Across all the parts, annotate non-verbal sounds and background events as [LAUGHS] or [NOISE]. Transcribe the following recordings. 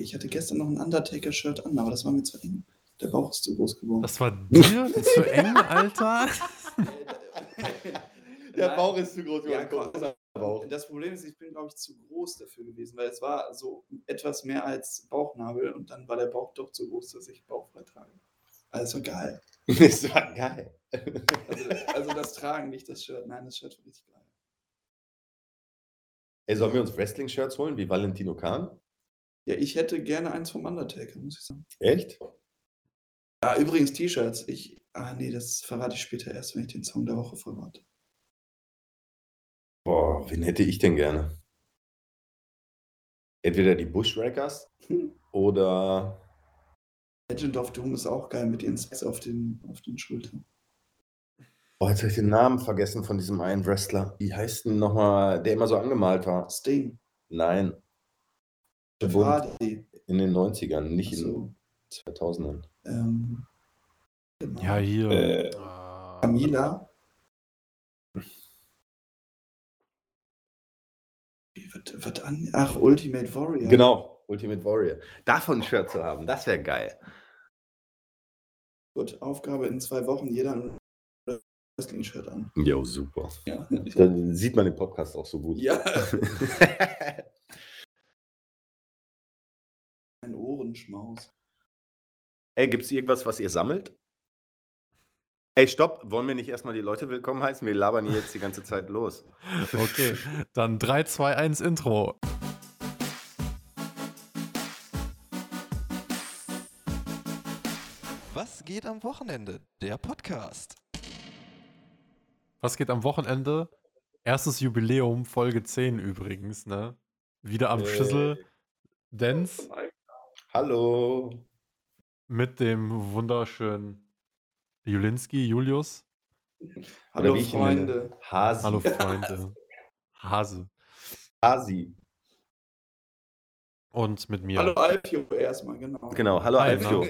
Ich hatte gestern noch ein Undertaker-Shirt an, aber das war mir zu eng. Der Bauch ist zu groß geworden. Das war dir zu eng, Alter. [LAUGHS] Der. Bauch ist zu groß. Ja, geworden. Bauch. Das Problem ist, ich bin, glaube ich, zu groß dafür gewesen, weil es war so etwas mehr als Bauchnabel und dann war der Bauch doch zu groß, dass ich bauchfrei trage. Also geil. [LAUGHS] Das war geil. Also, also das Tragen, nicht das Shirt. Nein, das Shirt war richtig geil. Ey, sollen wir uns Wrestling-Shirts holen, wie Valentino Khan? Ja, ich hätte gerne eins vom Undertaker, muss ich sagen. Echt? Ah, übrigens T-Shirts. Ich, ah, nee, das verrate ich später erst, wenn ich den Song der Woche verrate. Boah, wen hätte ich denn gerne? Entweder die Bushwreckers oder Legend of Doom ist auch geil mit ihren Specs auf den, auf den Schultern. Oh, jetzt habe ich den Namen vergessen von diesem einen Wrestler. Wie heißt denn nochmal, der immer so angemalt war? Sting, Nein. Jeff Bunt. Hardy. In den 90ern, nicht in Achso, den 2000ern. ähm, genau. Ja, hier. Äh, Ah, Camila. Wird, wird an? Ach, Ultimate Warrior. Genau, Ultimate Warrior. Davon ein Shirt zu haben, das wäre geil. Gut, Aufgabe in zwei Wochen, jeder ein Wrestling-Shirt an. Jo, super. Ja. Dann sieht man den Podcast auch so gut. ja. [LAUGHS] Ein Ohrenschmaus. Ey, gibt es irgendwas, was ihr sammelt? Ey, stopp, wollen wir nicht erstmal die Leute willkommen heißen? Wir labern hier jetzt die ganze Zeit los. [LAUGHS] Okay, dann 3, 2, 1 Intro. Was geht am Wochenende? Der Podcast. Was geht am Wochenende? Erstes Jubiläum, Folge 10 übrigens, ne? Wieder am Äh. Schüssel. Dance Hallo. mit dem wunderschönen Julinski, Julius. Hallo. Freunde. Hasi. Hallo [LAUGHS] Freunde. Hase. Hasi. Und mit mir. Hallo Alfio erstmal, genau. Genau, hallo Hi, Alfio.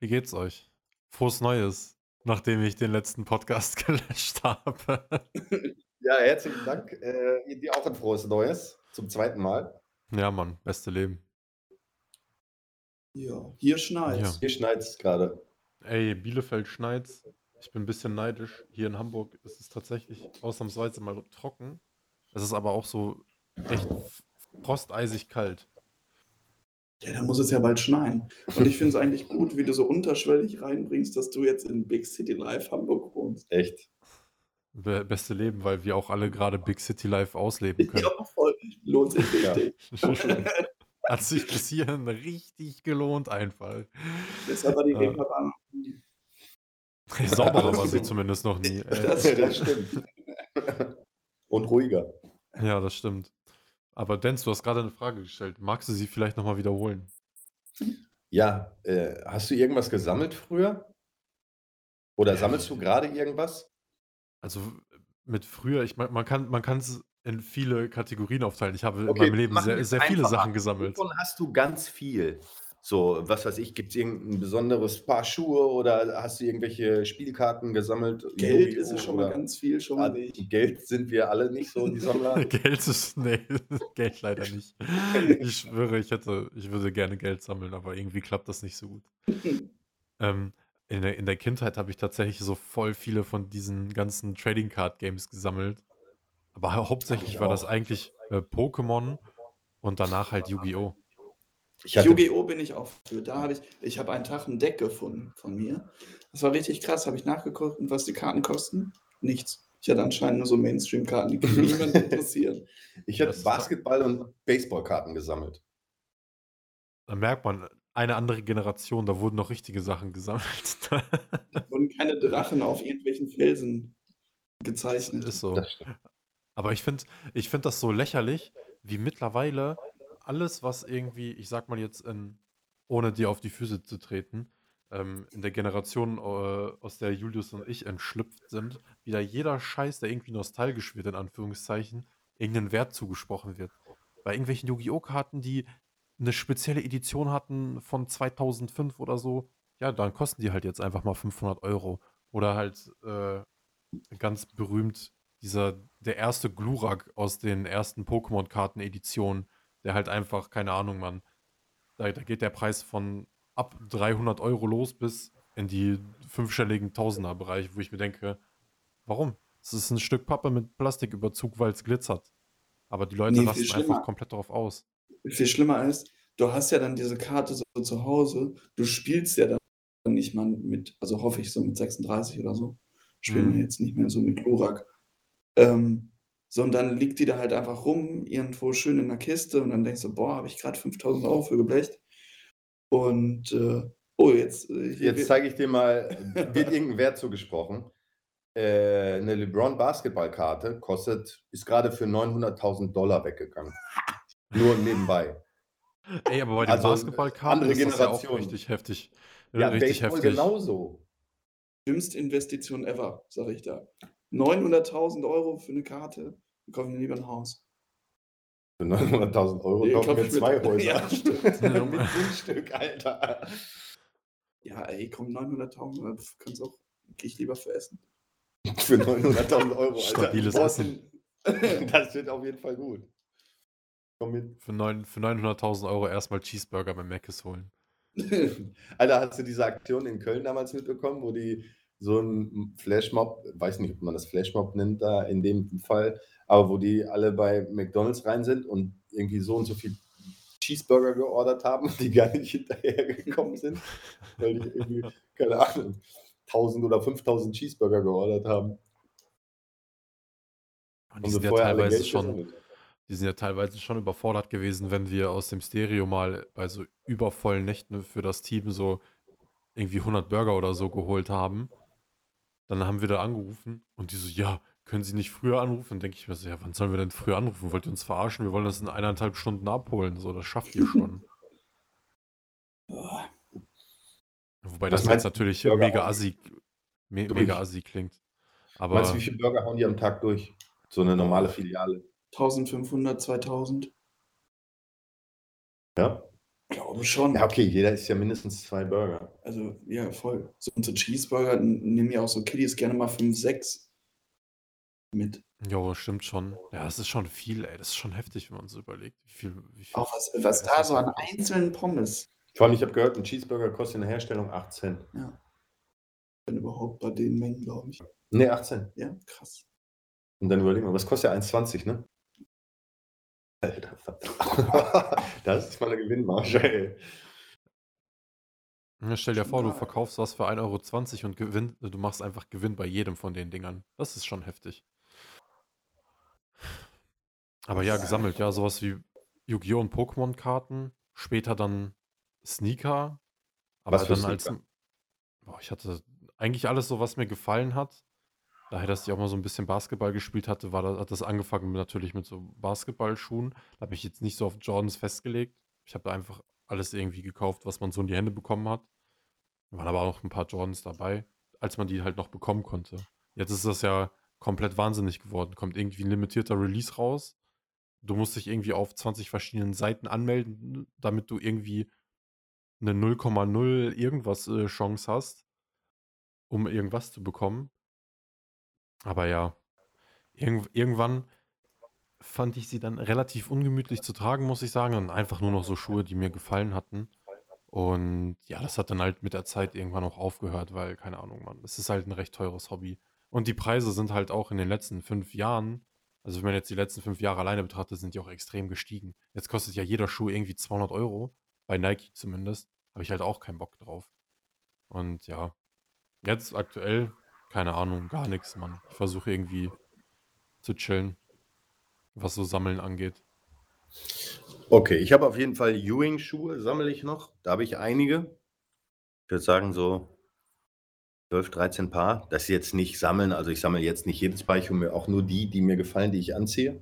Wie geht's euch? Frohes Neues, nachdem ich den letzten Podcast [LAUGHS] gelöscht habe. [LAUGHS] Ja, herzlichen Dank. Äh, dir auch ein frohes Neues. Zum zweiten Mal. ja, Mann, beste Leben. Ja, hier schneit's. Hier schneit es gerade. Ey, Bielefeld schneit's. Ich bin ein bisschen neidisch. Hier in Hamburg ist es tatsächlich ausnahmsweise mal trocken. Es ist aber auch so echt frosteisig kalt. Ja, da muss es ja bald schneien. Und ich finde es eigentlich gut, wie du so unterschwellig reinbringst, dass du jetzt in Big City Live Hamburg wohnst. Echt. Be beste Leben, weil wir auch alle gerade Big City Life ausleben können. Ja, voll. Lohnt sich Ja. [LAUGHS] Hat sich bis hierhin richtig gelohnt einfach. Deshalb war die Ja. Reeperbahn. Sauberer war sie zumindest noch nie. Äh, Das das stimmt. [LAUGHS] Und ruhiger. ja, das stimmt. Aber Denz, du hast gerade eine Frage gestellt. Magst du sie vielleicht nochmal wiederholen? Ja, äh, hast du irgendwas gesammelt früher? Oder sammelst du gerade irgendwas? Also mit früher, ich man kann man kann es in viele Kategorien aufteilen. Ich habe in Okay, meinem Leben sehr, sehr viele. Sachen gesammelt. Wovon hast du ganz viel? So, was weiß ich, gibt es irgendein besonderes Paar Schuhe oder hast du irgendwelche Spielkarten gesammelt? Geld Yu-Gi-Oh! ist es schon mal ganz viel, schon Ah, mal nicht. Geld sind wir alle nicht so, die Sammler. [LAUGHS] Geld ist, nee, [LAUGHS] Geld leider nicht. [LAUGHS] Ich schwöre, ich hätte, ich würde gerne Geld sammeln, aber irgendwie klappt das nicht so gut. Ähm, in der, in der Kindheit habe ich tatsächlich so voll viele von diesen ganzen Trading Card Games gesammelt. Aber hau- hauptsächlich Ich war das eigentlich äh, Pokémon und danach halt Yu-Gi-Oh! Yu-Gi-Oh! bin ich auch für. Da habe ich, ich habe einen Tag ein Deck gefunden von mir. Das war richtig krass. Habe ich nachgeguckt, und was die Karten kosten? Nichts. Ich hatte anscheinend nur so Mainstream-Karten, die [LAUGHS] niemand interessieren. ich ist- Basketball- und Baseballkarten gesammelt. Da merkt man, eine andere Generation, da wurden noch richtige Sachen gesammelt. Da wurden keine Drachen auf irgendwelchen Felsen gezeichnet. Ist so. Aber ich finde ich find das so lächerlich, wie mittlerweile alles, was irgendwie, ich sag mal jetzt, in, ohne dir auf die Füße zu treten, ähm, in der Generation, äh, aus der Julius und ich entschlüpft sind, wieder jeder Scheiß, der irgendwie nostalgisch wird, in Anführungszeichen, irgendeinen Wert zugesprochen wird. Bei irgendwelchen Yu-Gi-Oh! Karten, die eine spezielle Edition hatten von 2005 oder so, ja, dann kosten die halt jetzt einfach mal 500 Euro. Oder halt äh, ganz berühmt dieser, der erste Glurak aus den ersten Pokémon-Karten-Editionen, der halt einfach, keine Ahnung, Mann, Da, da geht der Preis von ab 300 Euro los bis in die fünfstelligen Tausender-Bereich, wo ich mir denke, warum? Es ist ein Stück Pappe mit Plastiküberzug, weil es glitzert. Aber die Leute Nee, viel rasten einfach komplett darauf aus. Viel schlimmer ist, du hast ja dann diese Karte so zu Hause, du spielst ja dann nicht mal mit, also hoffe ich so mit 36 oder so. Spielen Mhm. wir jetzt nicht mehr so mit Glurak. Ähm, sondern liegt die da halt einfach rum, irgendwo schön in der Kiste und dann denkst du, boah, habe ich gerade 5000 Euro für geblecht. Und äh, oh, jetzt. Äh, Jetzt zeige ich dir mal, [LAUGHS] wird irgendein Wert zugesprochen. Äh, eine LeBron Basketballkarte kostet, ist gerade für 900.000 Dollar weggegangen. Nur nebenbei. Ey, aber bei den Also, Basketballkarten andere ist das ja auch Generation. richtig heftig. Ja, richtig Baseball heftig. genauso. Dümmste Investition ever, sage ich da. 900.000 Euro für eine Karte, dann kaufe ich mir lieber ein Haus. Für 900.000 Euro Nee, kaufen kauf wir ich mir- zwei [LAUGHS] Häuser. Ja, stimmt. [LAUGHS] Mit Grundstück, Alter. Ja, ey, komm, 900.000, pf, kannst auch, gehe ich lieber für Essen. [LAUGHS] Für 900.000 Euro, Alter. Stabiles Boah, Essen. Das wird auf jeden Fall gut. Komm mit. Für, für 900.000 Euro erstmal Cheeseburger bei Mc's holen. Alter, hast du diese Aktion in Köln damals mitbekommen, wo die so ein Flashmob, weiß nicht, ob man das Flashmob nennt da in dem Fall, aber wo die alle bei McDonalds rein sind und irgendwie so und so viel Cheeseburger geordert haben [LAUGHS] die gar nicht hinterhergekommen sind, weil die irgendwie, keine Ahnung, 1000 oder 5000 Cheeseburger geordert haben. Und die sind ja teilweise schon, die sind ja teilweise schon überfordert gewesen, wenn wir aus dem Stereo mal bei so übervollen Nächten für das Team so irgendwie 100 Burger oder so geholt haben. Dann haben wir da angerufen und die so, ja, können Sie nicht früher anrufen? Dann denke ich mir so, ja, wann sollen wir denn früher anrufen? Wollt ihr uns verarschen? Wir wollen das in eineinhalb Stunden abholen. So, das schafft ihr schon. [LAUGHS] Wobei Was das jetzt natürlich Burger mega assi, me durch? mega assi klingt. Aber Meinst du, wie viele Burger hauen die am Tag durch? So eine normale Filiale. 1500, 2000, Ja? Glaube schon. Ja, okay, jeder isst ja mindestens zwei Burger. Also, ja, voll. So, und so Cheeseburger nehmen ja auch so Kiddies gerne mal 5, 6 mit. Jo, stimmt schon. Ja, das ist schon viel, ey. Das ist schon heftig, wenn man so überlegt. Wie viel, wie viel Auch was, was da so an einzelnen Pommes, Vor allem, ich habe gehört, ein Cheeseburger kostet in der Herstellung 8 Cent. wenn überhaupt bei den Mengen, glaube ich. Ne, 18. Ja, krass. Und dann überleg mal, was kostet ja 1,20, ne? Alter, [LAUGHS] das ist mal eine Gewinnmarge, ey. Ja, stell dir vor, du verkaufst was für 1,20 Euro und gewinn, du machst einfach Gewinn bei jedem von den Dingern. Das ist schon heftig. Aber ja, gesammelt, ja, sowas wie Yu-Gi-Oh! und Pokémon-Karten, später dann Sneaker, aber Was dann als. Sneaker? Boah, ich hatte eigentlich alles so, was mir gefallen hat. Daher, dass ich auch mal so ein bisschen Basketball gespielt hatte, war hat das angefangen natürlich mit so Basketballschuhen. Da habe ich jetzt nicht so auf Jordans festgelegt. Ich habe da einfach alles irgendwie gekauft, was man so in die Hände bekommen hat. Da waren aber auch ein paar Jordans dabei, als man die halt noch bekommen konnte. Jetzt ist das ja komplett wahnsinnig geworden. Kommt irgendwie ein limitierter Release raus. Du musst dich irgendwie auf 20 verschiedenen Seiten anmelden, damit du irgendwie eine 0,0 irgendwas äh, Chance hast, um irgendwas zu bekommen. Aber ja, irgend, irgendwann fand ich sie dann relativ ungemütlich zu tragen, muss ich sagen. Und einfach nur noch so Schuhe, die mir gefallen hatten. Und ja, das hat dann halt mit der Zeit irgendwann auch aufgehört, weil, keine Ahnung, Mann, es ist halt ein recht teures Hobby. Und die Preise sind halt auch in den letzten fünf Jahren, also wenn man jetzt die letzten fünf Jahre alleine betrachtet, sind die auch extrem gestiegen. Jetzt kostet ja jeder Schuh irgendwie 200 Euro, bei Nike zumindest. Habe ich halt auch keinen Bock drauf. Und ja, jetzt aktuell, keine Ahnung, gar nichts, Mann. Ich versuche irgendwie zu chillen, was so Sammeln angeht. Okay, ich habe auf jeden Fall Ewing-Schuhe, sammle ich noch. Da habe ich einige. Ich würde sagen, so 12, 13 Paar. Das jetzt nicht sammeln, also ich sammle jetzt nicht jedes Paar, ich hole mir auch nur die, die mir gefallen, die ich anziehe.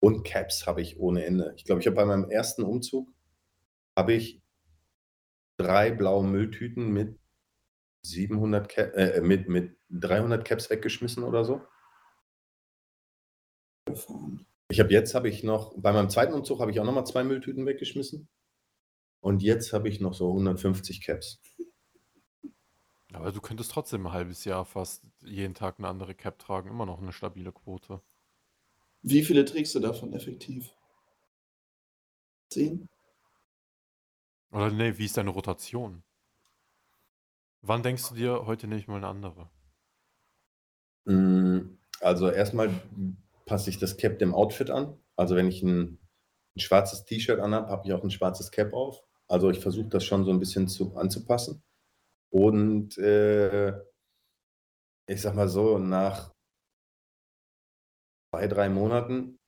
Und Caps habe ich ohne Ende. Ich glaube, ich habe bei meinem ersten Umzug habe ich drei blaue Mülltüten mit 700 Cap, äh, mit, mit 300 Caps weggeschmissen oder so. Ich habe jetzt habe ich noch, bei meinem zweiten Umzug habe ich auch noch mal zwei Mülltüten weggeschmissen. Und jetzt habe ich noch so 150 Caps. Aber du könntest trotzdem ein halbes Jahr fast jeden Tag eine andere Cap tragen. Immer noch eine stabile Quote. Wie viele trägst du davon effektiv? 10? Oder nee, wie ist deine Rotation? Wann denkst du dir, heute nehme ich mal eine andere? Mm, Also erstmal passe ich das Cap dem Outfit an. Also wenn ich ein, ein schwarzes T-Shirt anhabe, habe ich auch ein schwarzes Cap auf. Also ich versuche das schon so ein bisschen zu, anzupassen. Und äh, ich sag mal so, nach zwei, drei Monaten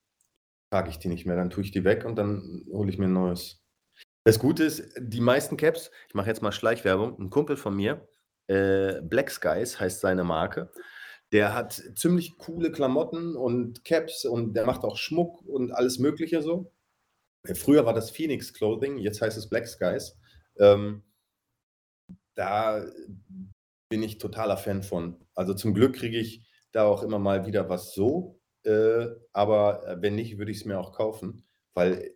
trage ich die nicht mehr. Dann tue ich die weg und dann hole ich mir ein neues. Das Gute ist, die meisten Caps, ich mache jetzt mal Schleichwerbung, ein Kumpel von mir, äh, Black Skies heißt seine Marke. Der hat ziemlich coole Klamotten und Caps und der macht auch Schmuck und alles Mögliche so. Äh, Früher war das Phoenix Clothing, jetzt heißt es Black Skies. Ähm, da bin ich totaler Fan von. Also zum Glück kriege ich da auch immer mal wieder was so, äh, aber äh, wenn nicht, würde ich es mir auch kaufen, weil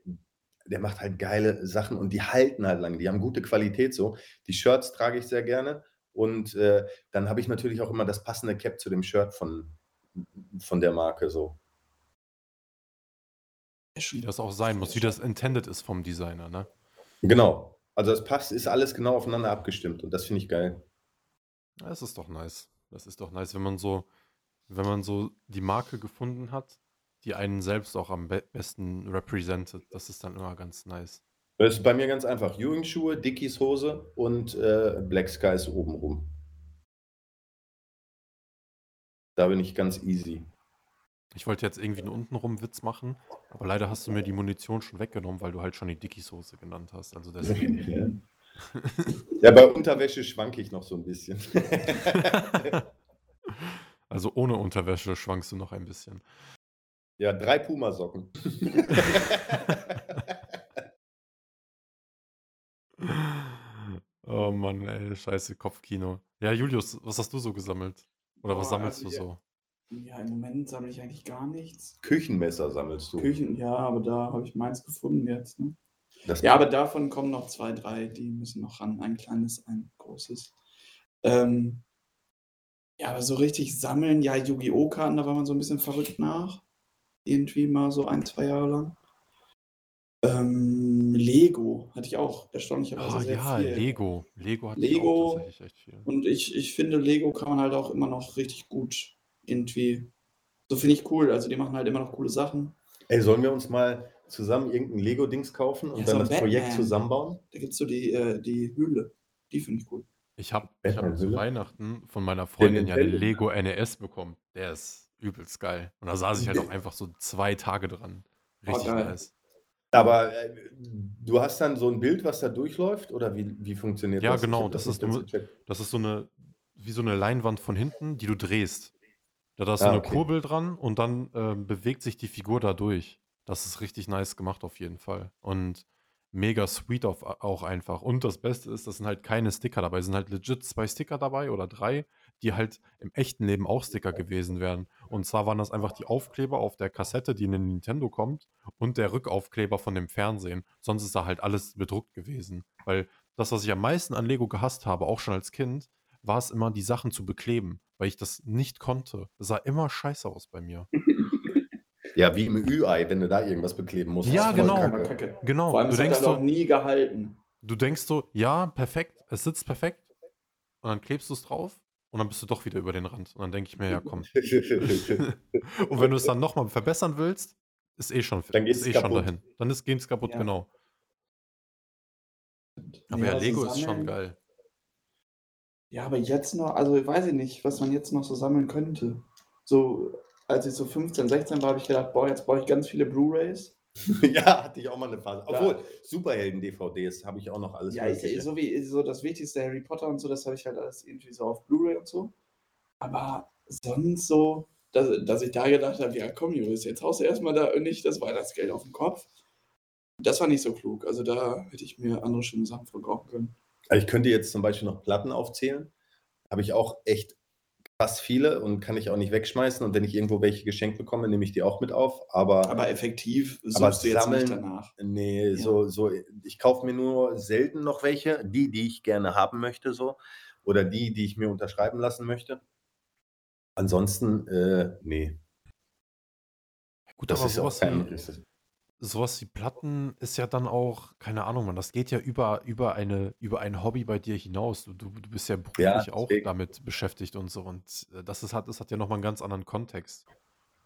der macht halt geile Sachen und die halten halt lang. Die haben gute Qualität so. Die Shirts trage ich sehr gerne und äh, dann habe ich natürlich auch immer das passende Cap zu dem Shirt von, von der Marke so. Wie das auch sein muss, wie das intended ist vom Designer, ne? Genau. Also das passt, ist alles genau aufeinander abgestimmt und das finde ich geil. Das ist doch nice. Das ist doch nice, wenn man so, wenn man so die Marke gefunden hat, die einen selbst auch am be besten represented. Das ist dann immer ganz nice. Das ist bei mir ganz einfach. Ewing-Schuhe, Dickies Hose und äh, Black Skies obenrum. Da bin ich ganz easy. Ich wollte jetzt irgendwie einen untenrum Witz machen, aber leider hast du mir die Munition schon weggenommen, weil du halt schon die Dickies-Hose genannt hast. Also deswegen. [LAUGHS] Ja, bei Unterwäsche schwanke ich noch so ein bisschen. [LAUGHS] also ohne Unterwäsche schwankst du noch ein bisschen. Ja, drei Pumasocken. [LAUGHS] Oh Mann, ey, scheiße Kopfkino. Ja, Julius, was hast du so gesammelt? Oder was Boah, sammelst also du ja. so? Ja, im Moment sammle ich eigentlich gar nichts. Küchenmesser sammelst du. Küchen, ja, aber da habe ich meins gefunden jetzt. Ne? Das Ja, aber davon kommen noch zwei, drei, die müssen noch ran. Ein kleines, ein großes. Ähm, ja, aber so richtig sammeln, ja, Yu-Gi-Oh! Karten, da war man so ein bisschen verrückt nach. Irgendwie mal so ein, zwei Jahre lang. Ähm, Lego hatte ich auch erstaunlicherweise Ah sehr ja, viel. Lego. Lego hatte ich Lego auch tatsächlich echt viel. Und ich, ich finde, Lego kann man halt auch immer noch richtig gut irgendwie. So finde ich cool. Also die machen halt immer noch coole Sachen. Ey, sollen wir uns mal zusammen irgendein Lego-Dings kaufen und Ja, dann so das Projekt Batman. zusammenbauen? Da gibt es so die, äh, die Höhle. Die finde ich cool. Ich habe ich hab zu Batman-Hülle? Weihnachten von meiner Freundin ja Nintendo. Lego NES bekommen. Der ist übelst geil. Und da saß ich halt auch einfach so zwei Tage dran. Richtig geil. nice. Aber äh, du hast dann so ein Bild, was da durchläuft? Oder wie, wie funktioniert Ja, das? Ich genau, das nicht ist nur-. Das ist so eine, wie so eine Leinwand von hinten, die du drehst. Da hast du Ah, eine okay. Kurbel dran und dann ähm, bewegt sich die Figur da durch. Das ist richtig nice gemacht auf jeden Fall. Und mega sweet auf, auch einfach. Und das Beste ist, das sind halt keine Sticker dabei. Es sind halt legit zwei Sticker dabei oder drei, die halt im echten Leben auch Sticker gewesen wären. Und zwar waren das einfach die Aufkleber auf der Kassette, die in den Nintendo kommt und der Rückaufkleber von dem Fernsehen. Sonst ist da halt alles bedruckt gewesen. Weil das, was ich am meisten an Lego gehasst habe, auch schon als Kind, war es immer, die Sachen zu bekleben, weil ich das nicht konnte. Das sah immer scheiße aus bei mir. [LAUGHS] Ja, wie im Ü-Ei, wenn du da irgendwas bekleben musst. Ja, genau. Kacke. Genau, Vor allem, du denkst so, nie gehalten. du denkst so, ja, perfekt, es sitzt perfekt. Und dann klebst du es drauf und dann bist du doch wieder über den Rand. Und dann denke ich mir, ja, komm. [LAUGHS] [LAUGHS] Und wenn du es dann nochmal verbessern willst, ist eh schon, Dann geht's ist eh schon kaputt. dahin. Dann ist geht's kaputt, Ja. genau. Aber ja, also Lego ist schon geil. Ja, aber jetzt noch, also weiß ich nicht, was man jetzt noch so sammeln könnte. So, als ich so 15, 16 war, habe ich gedacht, boah, jetzt brauche ich ganz viele Blu-Rays. [LAUGHS] ja, hatte ich auch mal eine Phase. Obwohl, Superhelden-DVDs habe ich auch noch alles Ja, ich, Mögliche. so wie so das Wichtigste Harry Potter und so, das habe ich halt alles irgendwie so auf Blu-ray und so. Aber sonst so, dass, dass ich da gedacht habe, ja komm, Julius, jetzt haust du erstmal da nicht das Weihnachtsgeld auf den Kopf. Das war nicht so klug. Also da hätte ich mir andere schöne Sachen von kaufen können. Also ich könnte jetzt zum Beispiel noch Platten aufzählen. Habe ich auch echt krass viele und kann ich auch nicht wegschmeißen. Und wenn ich irgendwo welche geschenkt bekomme, nehme ich die auch mit auf. Aber, Aber effektiv Aber suchst du jetzt sammeln- nicht danach. nee, Ja. so, so, ich kaufe mir nur selten noch welche, die, die ich gerne haben möchte, so. Oder die, die ich mir unterschreiben lassen möchte. Ansonsten, äh, nee. Gut, Das aber ist auch kein. wie, ist- sowas wie Platten ist ja dann auch, keine Ahnung, man, das geht ja über, über, eine, über ein Hobby bei dir hinaus. Du, du, du bist ja Ja, beruflich auch deswegen. damit beschäftigt und so. Und äh, das ist, hat, das hat ja nochmal einen ganz anderen Kontext.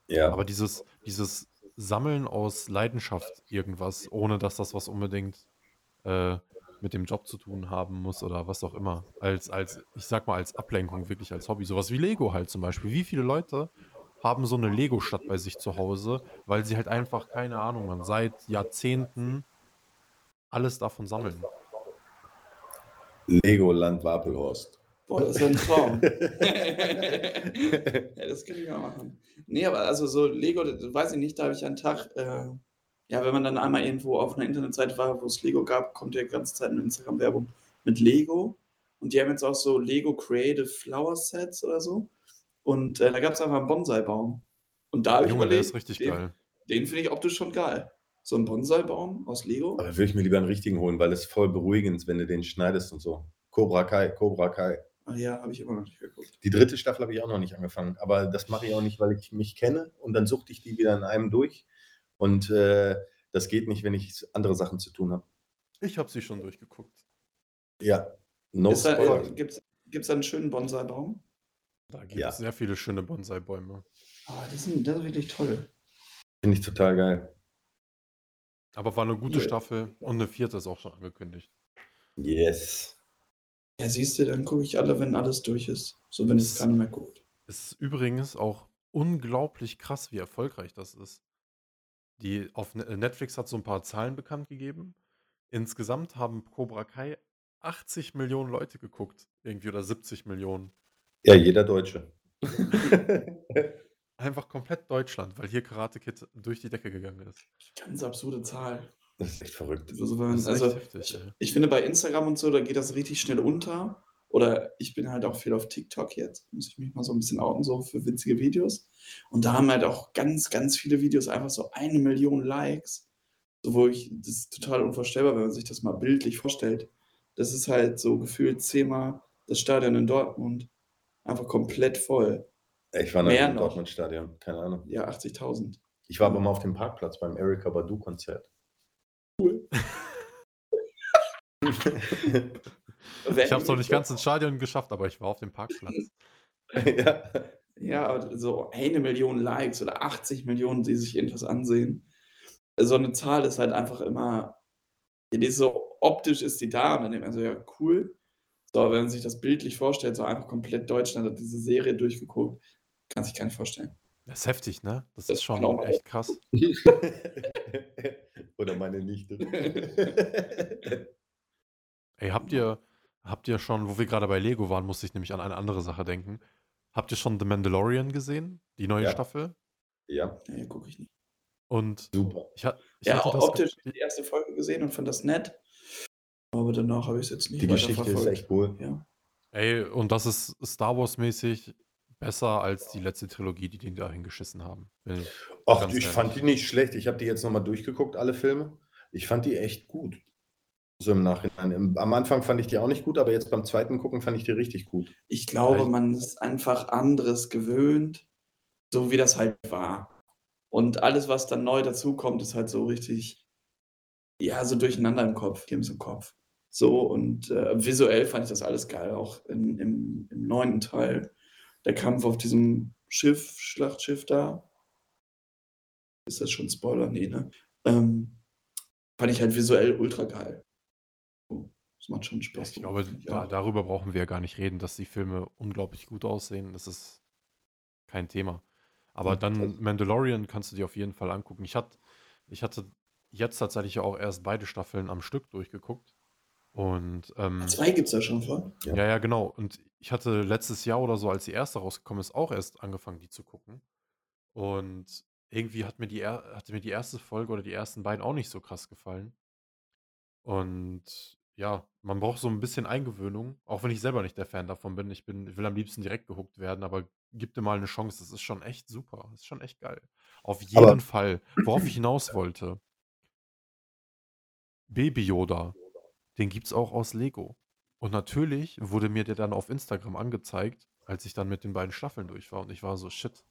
Ja. Aber dieses, dieses Sammeln aus Leidenschaft irgendwas, ohne dass das was unbedingt äh, mit dem Job zu tun haben muss oder was auch immer. Als, als, ich sag mal, als Ablenkung, wirklich als Hobby. Sowas wie Lego halt zum Beispiel. Wie viele Leute haben so eine Lego-Stadt bei sich zu Hause, weil sie halt einfach, keine Ahnung, man, seit Jahrzehnten alles davon sammeln. Legoland Wapelhorst. Boah, das ist ja ein Traum. [LAUGHS] ja, das kann ich mal machen. Nee, aber also so Lego, das weiß ich nicht, da habe ich einen Tag, äh, ja, wenn man dann einmal irgendwo auf einer Internetseite war, wo es Lego gab, kommt ja die ganze Zeit eine Instagram-Werbung mit Lego. Und die haben jetzt auch so Lego Creative Flower Sets oder so. Und äh, da gab es einfach einen Bonsai-Baum. Und da habe ich Junge, der ist überlegt, richtig den, geil. den finde ich optisch schon geil. So ein Bonsai-Baum aus Lego. Aber würde ich mir lieber einen richtigen holen, weil es voll beruhigend ist, wenn du den schneidest und so. Cobra Kai, Cobra Kai. Ah, ja, habe ich immer noch nicht geguckt. Die dritte Staffel habe ich auch noch nicht angefangen. Aber das mache ich auch nicht, weil ich mich kenne. Und dann suchte ich die wieder in einem durch. Und äh, das geht nicht, wenn ich andere Sachen zu tun habe. Ich habe sie schon durchgeguckt. Ja, no da, äh, Gibt es da einen schönen Bonsai-Baum? Da gibt Ja. es sehr viele schöne Bonsai-Bäume. Ah, das, sind, das ist wirklich toll. Finde ich total geil. Aber war eine gute Cool. Staffel und eine vierte ist auch schon angekündigt. Yes. Ja, siehst du, dann gucke ich alle, wenn alles durch ist. So, wenn es keiner mehr guckt. Es ist übrigens auch unglaublich krass, wie erfolgreich das ist. Die auf Ne- Netflix hat so ein paar Zahlen bekannt gegeben. Insgesamt haben Cobra Kai 80 Millionen Leute geguckt, irgendwie oder 70 Millionen. Ja, jeder Deutsche. [LAUGHS] Einfach komplett Deutschland, weil hier Karate Kid durch die Decke gegangen ist. Ganz absurde Zahl. das ist echt verrückt. Also, wenn man, Das ist also echt heftig. ich, ich finde, bei Instagram und so, da geht das richtig schnell unter. Oder ich bin halt auch viel auf TikTok jetzt. Muss ich mich mal so ein bisschen outen, so für witzige Videos. Und da haben halt auch ganz, ganz viele Videos einfach so eine Million Likes. So, wo ich, das ist total unvorstellbar, wenn man sich das mal bildlich vorstellt. Das ist halt so gefühlt zehnmal das Stadion in Dortmund. Einfach komplett voll. Ich war noch Mehr im. Dortmund-Stadion, keine Ahnung. Ja, 80.000. Ich war aber mal auf dem Parkplatz beim Erika Badu-Konzert. Cool. [LAUGHS] Ich habe es noch nicht ganz ins Stadion geschafft, aber ich war auf dem Parkplatz. [LAUGHS] ja. Ja, so eine Million Likes oder 80 Millionen, die sich irgendwas ansehen. So eine Zahl ist halt einfach immer, die ist so optisch ist die da und dann denkt man so, ja, cool. So, aber wenn man sich das bildlich vorstellt, so einfach komplett Deutschland hat diese Serie durchgeguckt, kann sich gar nicht vorstellen. Das ist heftig, ne? Das Das ist schon auch- echt krass. [LAUGHS] Oder meine Nichte. [LAUGHS] Ey, habt ihr, habt ihr schon, wo wir gerade bei Lego waren, musste ich nämlich an eine andere Sache denken. Habt ihr schon The Mandalorian gesehen? Die neue Ja. Staffel? ja, Nee, gucke ich nicht. Und super. ich, ich Ja, hatte das. optisch die erste Folge gesehen und fand das nett. Aber danach habe ich es jetzt nicht Die Geschichte ist echt cool. Ja. Ey, und das ist Star Wars-mäßig besser als die letzte Trilogie, die die da hingeschissen haben. Ach, ganz ich ehrlich. fand die nicht schlecht. Ich habe die jetzt nochmal durchgeguckt, alle Filme. Ich fand die echt gut. So im Nachhinein. Im, am Anfang fand ich die auch nicht gut, aber jetzt beim zweiten Gucken fand ich die richtig gut. Ich glaube, man ist einfach anderes gewöhnt, so wie das halt war. Und alles, was dann neu dazukommt, ist halt so richtig, ja, so durcheinander im Kopf, Games im Kopf. So und äh, visuell fand ich das alles geil, auch in, im, im neunten Teil. Der Kampf auf diesem Schiff, Schlachtschiff da. Ist das schon Spoiler? Nee, ne? Ähm, fand ich halt visuell ultra geil. So, Das macht schon Spaß. Ich glaube, ich da, darüber brauchen wir ja gar nicht reden, dass die Filme unglaublich gut aussehen. Das ist kein Thema. Aber Mhm. dann Mandalorian kannst du dir auf jeden Fall angucken. Ich, hat, ich hatte jetzt tatsächlich ja auch erst beide Staffeln am Stück durchgeguckt. Und ähm, Zwei gibt es ja schon von. Ja. ja, ja, genau. Und ich hatte letztes Jahr oder so, als die erste rausgekommen ist, auch erst angefangen, die zu gucken. Und irgendwie hat mir die, er hatte mir die erste Folge oder die ersten beiden auch nicht so krass gefallen. Und ja, man braucht so ein bisschen Eingewöhnung, auch wenn ich selber nicht der Fan davon bin. Ich bin, ich will am liebsten direkt gehuckt werden, aber gib dir mal eine Chance. Das ist schon echt super. Das ist schon echt geil. Auf jeden Aber- Fall. Worauf ich hinaus wollte. Baby Yoda, den gibt's auch aus Lego. Und natürlich wurde mir der dann auf Instagram angezeigt, als ich dann mit den beiden Staffeln durch war. Und ich war so, shit.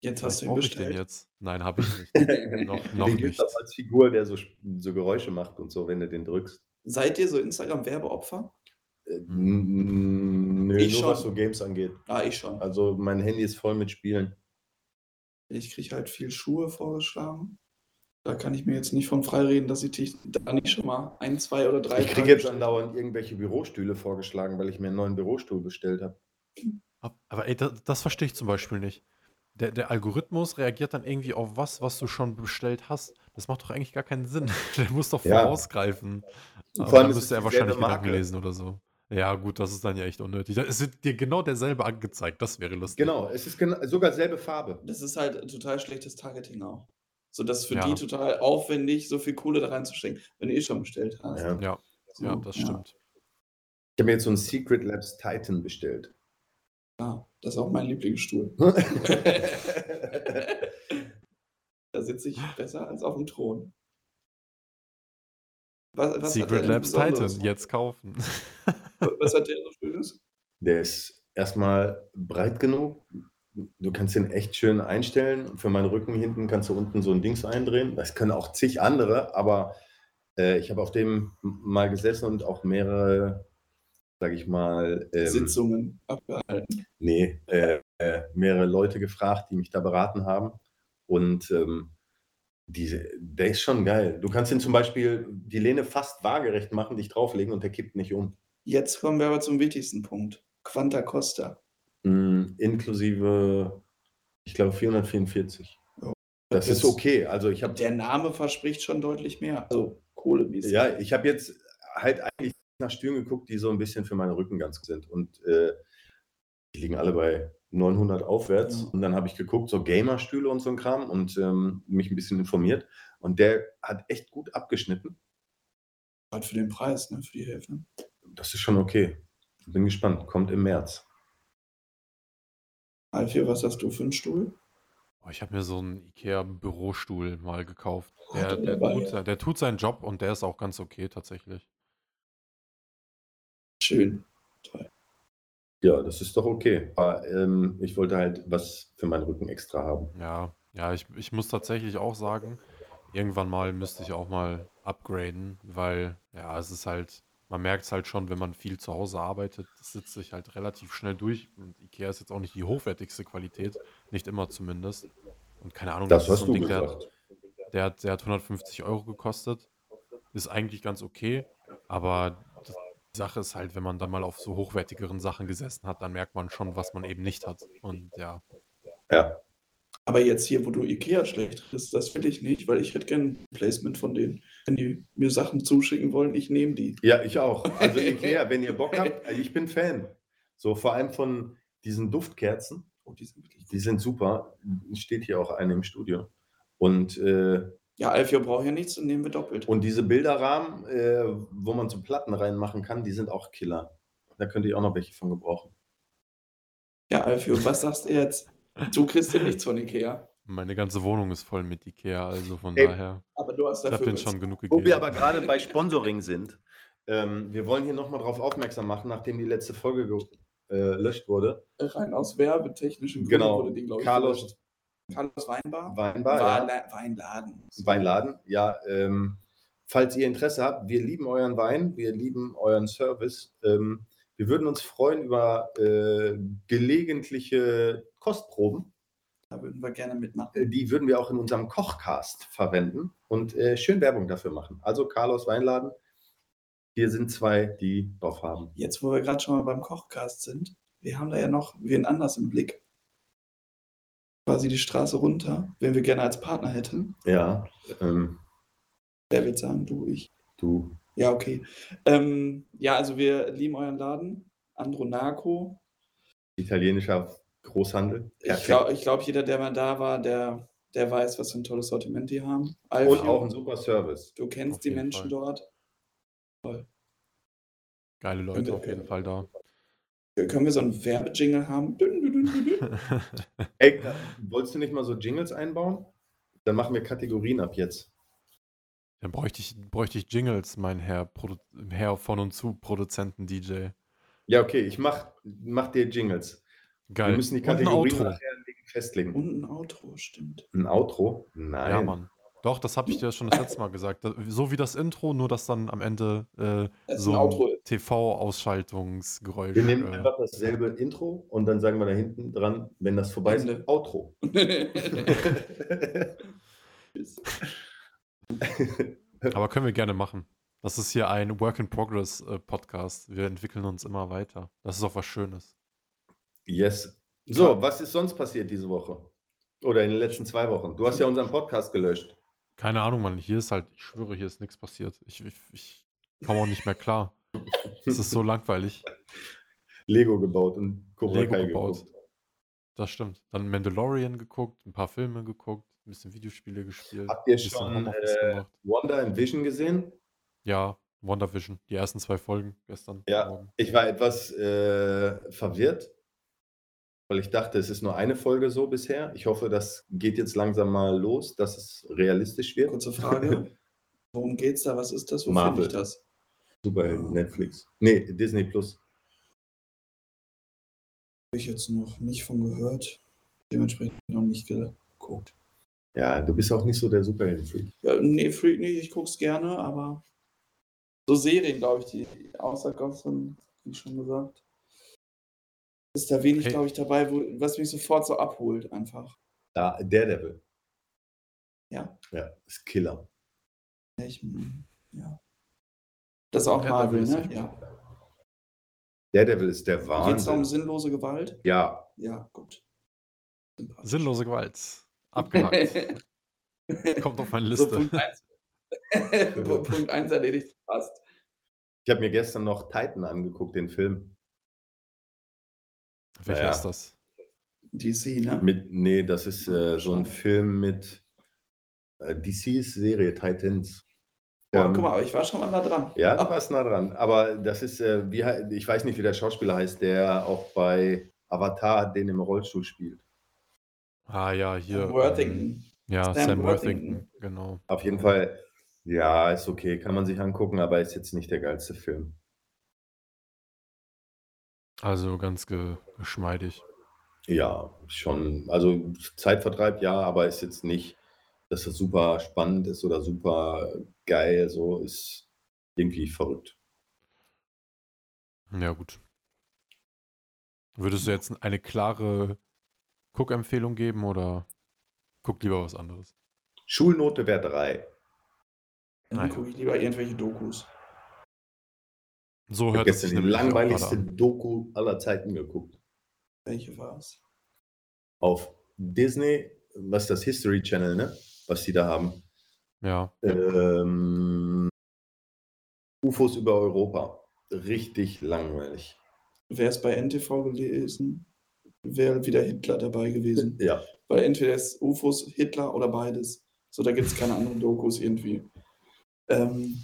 Jetzt hast du ihn ich den bestellt. jetzt. Nein, habe ich nicht. [LAUGHS] Noch, noch Den gibt nicht. es auch als Figur, der so, so Geräusche macht und so, wenn du den drückst. Seid ihr so Instagram-Werbeopfer? Hm. Nö, Ich nur schon. was so Games angeht. Ah, ich schon. Also mein Handy ist voll mit Spielen. Ich kriege halt viel Schuhe vorgeschlagen. Da kann ich mir jetzt nicht von frei reden, dass ich dich da nicht schon mal ein, zwei oder drei Ich kriege jetzt andauernd irgendwelche Bürostühle vorgeschlagen, weil ich mir einen neuen Bürostuhl bestellt habe. Ab- Aber ey, das, das verstehe ich zum Beispiel nicht. Der, der Algorithmus reagiert dann irgendwie auf was, was du schon bestellt hast. Das macht doch eigentlich gar keinen Sinn. [LAUGHS] Der muss doch Ja. vorausgreifen. Vor Aber allem dann müsste es er wahrscheinlich Gedanken lesen oder so. Ja, gut, das ist dann ja echt unnötig. Da ist dir genau derselbe angezeigt. Das wäre lustig. Genau, es ist gena sogar selbe Farbe. Das ist halt total schlechtes Targeting auch. So, das ist für Ja. die total aufwendig, so viel Kohle da reinzustecken, wenn du eh schon bestellt hast. Ja. Ja, So, ja, das stimmt. Ich habe mir jetzt so einen Secret Labs Titan bestellt. Ja, das ist auch mein Lieblingsstuhl. [LAUGHS] [LAUGHS] da sitze ich besser als auf dem Thron. Was, was Secret Labs? Titan, jetzt kaufen. Was hat der so Schönes? Der ist erstmal breit genug. Du kannst den echt schön einstellen. Für meinen Rücken hinten kannst du unten so ein Dings eindrehen. Das können auch zig andere, aber äh, ich habe auf dem mal gesessen und auch mehrere, sage ich mal, ähm, Sitzungen abgehalten. nee, äh, äh, mehrere Leute gefragt, die mich da beraten haben. Und ähm, diese, der ist schon geil. Du kannst den zum Beispiel die Lehne fast waagerecht machen, dich drauflegen und der kippt nicht um. Jetzt kommen wir aber zum wichtigsten Punkt. Quanta Costa. Mm, inklusive, ich glaube, 444. Ja. Das ist okay. Also ich habe Der Name verspricht schon deutlich mehr. Also kohlemäßig. ja, ich habe jetzt halt eigentlich nach Stühlen geguckt, die so ein bisschen für meinen Rücken ganz gut sind. Und äh, die liegen alle bei 900 aufwärts. Ja. Und dann habe ich geguckt, so Gamer-Stühle und so ein Kram und ähm, mich ein bisschen informiert. Und der hat echt gut abgeschnitten. Gerade für den Preis, ne, für die Hälfte. Das ist schon okay. Bin gespannt. Kommt im März. Alfie, was hast du für einen Stuhl? Oh, ich habe mir so einen IKEA-Bürostuhl mal gekauft. Oh, Der, der tut, der tut seinen Job und der ist auch ganz okay tatsächlich. Schön. Toll. Ja, das ist doch okay. Aber ähm, ich wollte halt was für meinen Rücken extra haben. Ja, ja, ich, ich muss tatsächlich auch sagen, irgendwann mal müsste ich auch mal upgraden, weil ja, es ist halt, man merkt es halt schon, wenn man viel zu Hause arbeitet, das sitzt sich halt relativ schnell durch und IKEA ist jetzt auch nicht die hochwertigste Qualität, nicht immer zumindest. Und keine Ahnung, Das ist hast so du ein Ding, der, gesagt. der hat, der hat 150 Euro gekostet, ist eigentlich ganz okay, aber die Sache ist halt, wenn man dann mal auf so hochwertigeren Sachen gesessen hat, dann merkt man schon, was man eben nicht hat. Und ja, Ja. Aber jetzt hier, wo du Ikea schlecht ist, das will ich nicht, weil ich hätte gern ein Placement von denen. Wenn die mir Sachen zuschicken wollen, ich nehme die. Ja, ich auch. Also Ikea, [LAUGHS] wenn ihr Bock habt, also ich bin Fan. So vor allem von diesen Duftkerzen. Oh, die sind wirklich Die sind super. Steht hier auch eine im Studio. Und, äh, Ja, Alfio braucht ja nichts, dann nehmen wir doppelt. und diese Bilderrahmen, äh, wo man so Platten reinmachen kann, die sind auch Killer. Da könnte ich auch noch welche von gebrauchen. Ja, Alfio, was sagst du jetzt? Du kriegst ja nichts von Ikea. Meine ganze Wohnung ist voll mit IKEA, also von Ey, daher, Aber du hast ich habe dafür denen was. schon genug Wo gegeben. wir aber gerade bei Sponsoring sind, ähm, wir wollen hier nochmal drauf aufmerksam machen, nachdem die letzte Folge gelöscht wurde. rein aus werbetechnischen Gründen Genau. wurde die, glaube ich, Carlos gelöscht. Carlos Weinbar? Weinbar, ja. Weinla- Weinladen. Weinladen. Ja, ähm, falls ihr Interesse habt, wir lieben euren Wein, wir lieben euren Service. Ähm, wir würden uns freuen über äh, gelegentliche Kostproben. Da würden wir gerne mitmachen. Äh, Die würden wir auch in unserem Kochcast verwenden und äh, schön Werbung dafür machen. Also Carlos Weinladen, hier sind zwei, die drauf haben. Jetzt, wo wir gerade schon mal beim Kochcast sind, wir haben da ja noch wen anders im Blick. Quasi die Straße runter, wen wir gerne als Partner hätten. Ja, ähm, Wer wird sagen, du, ich. du. Ja, okay. Ähm, ja, also wir lieben euren Laden. Andronaco. Italienischer Großhandel. Ich glaube, glaub, jeder, der mal da war, der, der weiß, was für ein tolles Sortiment die haben. Und Alfio, auch ein super Service. du kennst die Menschen Fall. dort. Geile Leute wir- auf jeden Fall da. Können wir so einen Werbejingle haben? Dün, dün, dün, dün, dün. [LAUGHS] Ey, wolltest du nicht mal so Jingles einbauen? Dann machen wir Kategorien ab jetzt. Dann bräuchte ich, bräuchte ich Jingles, mein Herr, Produ Herr von und zu Produzenten-DJ. Ja, okay, ich mach, mach dir Jingles. Geil. Wir müssen die Und ein Kategorien Outro. nachher legen festlegen. Und ein Outro, stimmt. Ein Outro? Nein. Ja, Mann. Doch, das habe ich dir schon das letzte Mal gesagt. So wie das Intro, nur dass dann am Ende äh, so ist. TV-Ausschaltungsgeräusch. Wir nehmen Äh, einfach dasselbe Intro und dann sagen wir da hinten dran, wenn das vorbei ist, Ende. Outro. [LAUGHS] aber können wir gerne machen. Das ist hier ein Work-in-Progress-Podcast. Wir entwickeln uns immer weiter. Das ist auch was Schönes. Yes. So, was ist sonst passiert diese Woche? Oder in den letzten zwei Wochen? Du hast ja unseren Podcast gelöscht. Keine Ahnung, Mann. Hier ist halt, ich schwöre, hier ist nichts passiert. Ich, ich, ich komme auch nicht mehr klar. [LAUGHS] Es ist so langweilig. Lego gebaut und Cobra Lego gebaut. geguckt. Das stimmt. Dann Mandalorian geguckt, ein paar Filme geguckt, ein bisschen Videospiele gespielt. Habt ihr schon äh. Wonder and Vision gesehen? Ja, WandaVision. Die ersten zwei Folgen gestern. Ja. Morgen. Ich war etwas äh, verwirrt, weil ich dachte, es ist nur eine Folge so bisher. Ich hoffe, das geht jetzt langsam mal los, dass es realistisch wird. Kurze Frage. Worum geht's da? Was ist das? Wo finde ich das? Superhelden, Netflix. Nee, Disney Plus. Habe ich jetzt noch nicht von gehört. Dementsprechend noch nicht geguckt. Ja, du bist auch nicht so der Superhelden-Freak. Ja, nee, Freak nicht. Ich gucke es gerne, aber so Serien, glaube ich, die außer Gotham, wie schon gesagt, ist da wenig, Hey. glaube ich, dabei, wo, was mich sofort so abholt, einfach. Da, Daredevil. Ja. Ja, ist Killer. Ja, Ich, ja. Das ist auch Ja, Marvel, Daredevil ist ne? Ja. Daredevil ist der Geht es um Wahnsinn. sinnlose Gewalt? Ja, Ja, gut. Sinnlose Gewalt. Abgehakt. [LAUGHS] Kommt auf meine So, Liste. Punkt 1. [LAUGHS] Punkt 1 erledigt. Passt. ich habe mir gestern noch Titan angeguckt, den Film. Welcher Ja. ist das? DC, ne? Mit, nee, das ist äh, so ein Film mit äh, DC's Serie Titans. Boah, Ähm, guck mal, aber ich war schon mal da dran. Ja, du warst nah dran. Aber das ist, äh, wie, ich weiß nicht, wie der Schauspieler heißt, der auch bei Avatar den im Rollstuhl spielt. Ah ja, hier. ähm, Worthington. ja, Sam Sam, Worthington. Worthington. Genau. Auf jeden Fall, ja, ist okay, kann man sich angucken, aber ist jetzt nicht der geilste Film. Also ganz ge geschmeidig. Ja, schon. Also Zeitvertreib ja, aber ist jetzt nicht, dass das super spannend ist oder super geil. So ist irgendwie verrückt. Ja, gut. Würdest du jetzt eine klare Guckempfehlung geben oder guck lieber was anderes? Schulnote wäre 3. Dann Naja. gucke ich lieber irgendwelche Dokus. So Ich habe hört es sich gestern die langweiligste an. Doku aller Zeiten geguckt. Welche war es? Auf Disney, was ist das History Channel, ne? Was die da haben. Ja, Ähm, UFOs über Europa. Richtig langweilig. Wer es bei NTV gelesen, wäre wieder Hitler dabei gewesen. Ja. Weil entweder ist UFOs Hitler oder beides. So, da gibt es keine anderen Dokus irgendwie. Ähm,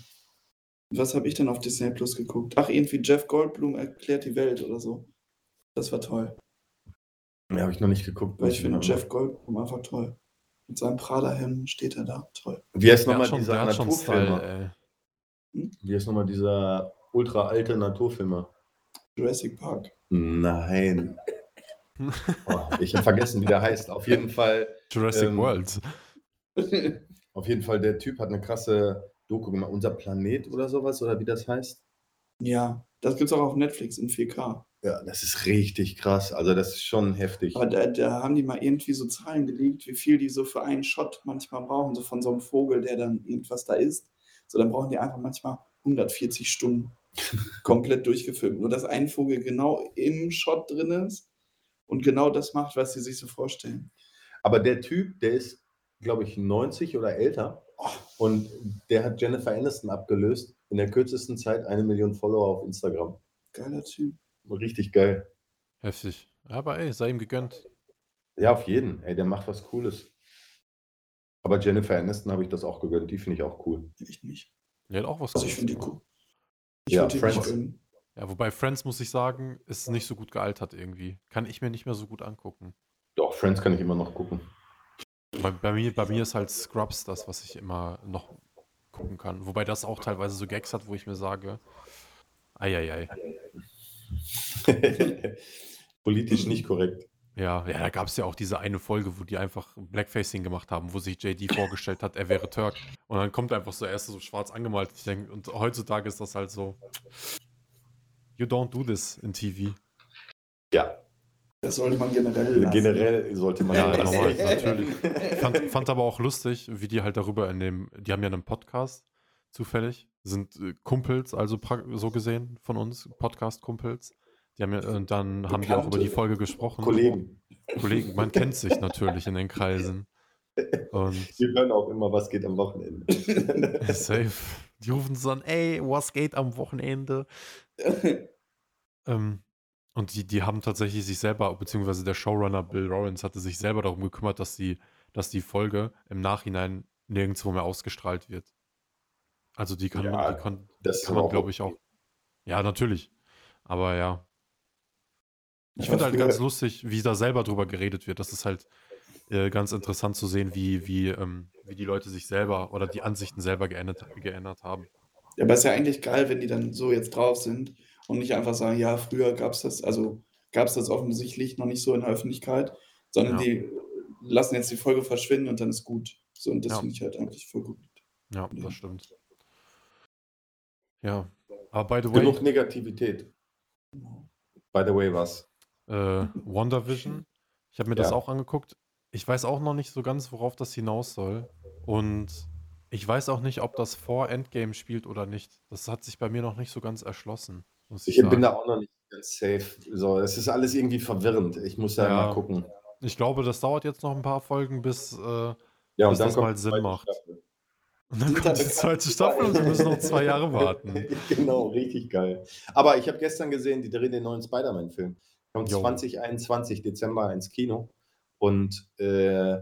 was habe ich denn auf Disney Plus geguckt? Ach, irgendwie Jeff Goldblum erklärt die Welt oder so. Das war toll. Mehr habe ich noch nicht geguckt. Weil ich finde Jeff Goldblum einfach toll. Mit seinem Prada-Hemd steht er da. Toll. Wie heißt nochmal dieser Naturfilmer? Ey. Wie heißt nochmal dieser ultra alte Naturfilmer? Jurassic Park. Nein. Oh, ich habe vergessen, wie der heißt. Auf jeden Fall, Jurassic Ähm, World. [LAUGHS] auf jeden Fall, der Typ hat eine krasse Doku gemacht. Unser Planet oder sowas, oder wie das heißt. ja, das gibt es auch auf Netflix in 4K. Ja, das ist richtig krass. Also, das ist schon heftig. Aber da, da haben die mal irgendwie so Zahlen gelegt, wie viel die so für einen Shot manchmal brauchen, so von so einem Vogel, der dann irgendwas da ist. So, dann brauchen die einfach manchmal 140 Stunden [LAUGHS] komplett durchgefilmt. Nur dass ein Vogel genau im Shot drin ist und genau das macht, was sie sich so vorstellen. Aber der Typ, der ist, glaube ich, 90 oder älter. Und der hat Jennifer Aniston abgelöst. In der kürzesten Zeit eine Million Follower auf Instagram. Geiler Typ. Richtig geil. Heftig. Aber ey, sei ihm gegönnt. Ja, auf jeden. Ey, der macht was Cooles. Aber Jennifer Aniston habe ich das auch gegönnt. Die finde ich auch cool. Ich nicht. Der hat auch was Also ich Cooles finde die cool. Ich Ja, die Friends. Ja, wobei Friends, muss ich sagen, ist nicht so gut gealtert irgendwie. Kann ich mir nicht mehr so gut angucken. Doch, Friends kann ich immer noch gucken. Bei, bei, mir, bei mir ist halt Scrubs das, was ich immer noch gucken kann. Wobei das auch teilweise so Gags hat, wo ich mir sage, eieiei. [LAUGHS] Politisch nicht korrekt. Ja, ja, da gab es ja auch diese eine Folge, wo die einfach Blackfacing gemacht haben, wo sich JD vorgestellt hat, er wäre Turk. Und dann kommt einfach so erst so schwarz angemalt. Ich denke, und heutzutage ist das halt so. You don't do this in TV. Ja, Das sollte man generell lassen. generell sollte man Ja, das- normal, natürlich. Ich [LAUGHS] fand, fand aber auch lustig, wie die halt darüber in dem, die haben ja einen Podcast, zufällig, sind äh, Kumpels, also so gesehen von uns, Podcast-Kumpels. Die haben ja, und dann haben die auch über die Bekannte Folge gesprochen. Kollegen, Kollegen, man kennt sich natürlich in den Kreisen. Und [LAUGHS] die hören auch immer, was geht am Wochenende. [LAUGHS] safe. Die rufen so an, ey, was geht am Wochenende? Ähm, und die, die haben tatsächlich sich selber, beziehungsweise der Showrunner Bill Lawrence hatte sich selber darum gekümmert, dass die, dass die Folge im Nachhinein nirgendwo mehr ausgestrahlt wird. Also die kann Ja, man, die kann, das kann man, glaube ich, auch. Ja, natürlich. Aber ja. Ich finde halt ganz lustig, wie da selber drüber geredet wird. Das ist halt äh, ganz interessant zu sehen, wie, wie, ähm, wie die Leute sich selber oder die Ansichten selber geändert, geändert haben. Ja, aber ist ja eigentlich geil, wenn die dann so jetzt drauf sind und nicht einfach sagen, ja, früher gab es das, also gab es das offensichtlich noch nicht so in der Öffentlichkeit, sondern Ja. die lassen jetzt die Folge verschwinden und dann ist gut. So, und das Ja. finde ich halt eigentlich voll gut. Ja, Ja. das stimmt. Ja. Aber by the way, Genug Negativität. By the way, was? äh, WandaVision, ich habe mir das auch angeguckt. Ich weiß auch noch nicht so ganz, worauf das hinaus soll. Und ich weiß auch nicht, ob das vor Endgame spielt oder nicht. Das hat sich bei mir noch nicht so ganz erschlossen, ich Ich bin da auch noch nicht ganz safe. So, es ist alles irgendwie verwirrend. Ich muss da Ja. mal gucken. Ich glaube, das dauert jetzt noch ein paar Folgen, bis, äh, Ja, Bis das mal Sinn macht. Staffel. und dann Sind kommt die zweite Staffel und wir müssen noch zwei Jahre [LAUGHS] warten. genau, richtig geil. Aber ich habe gestern gesehen, die drehen den neuen Spider-Man-Film. Kommt Jo. 2021 Dezember ins Kino und äh,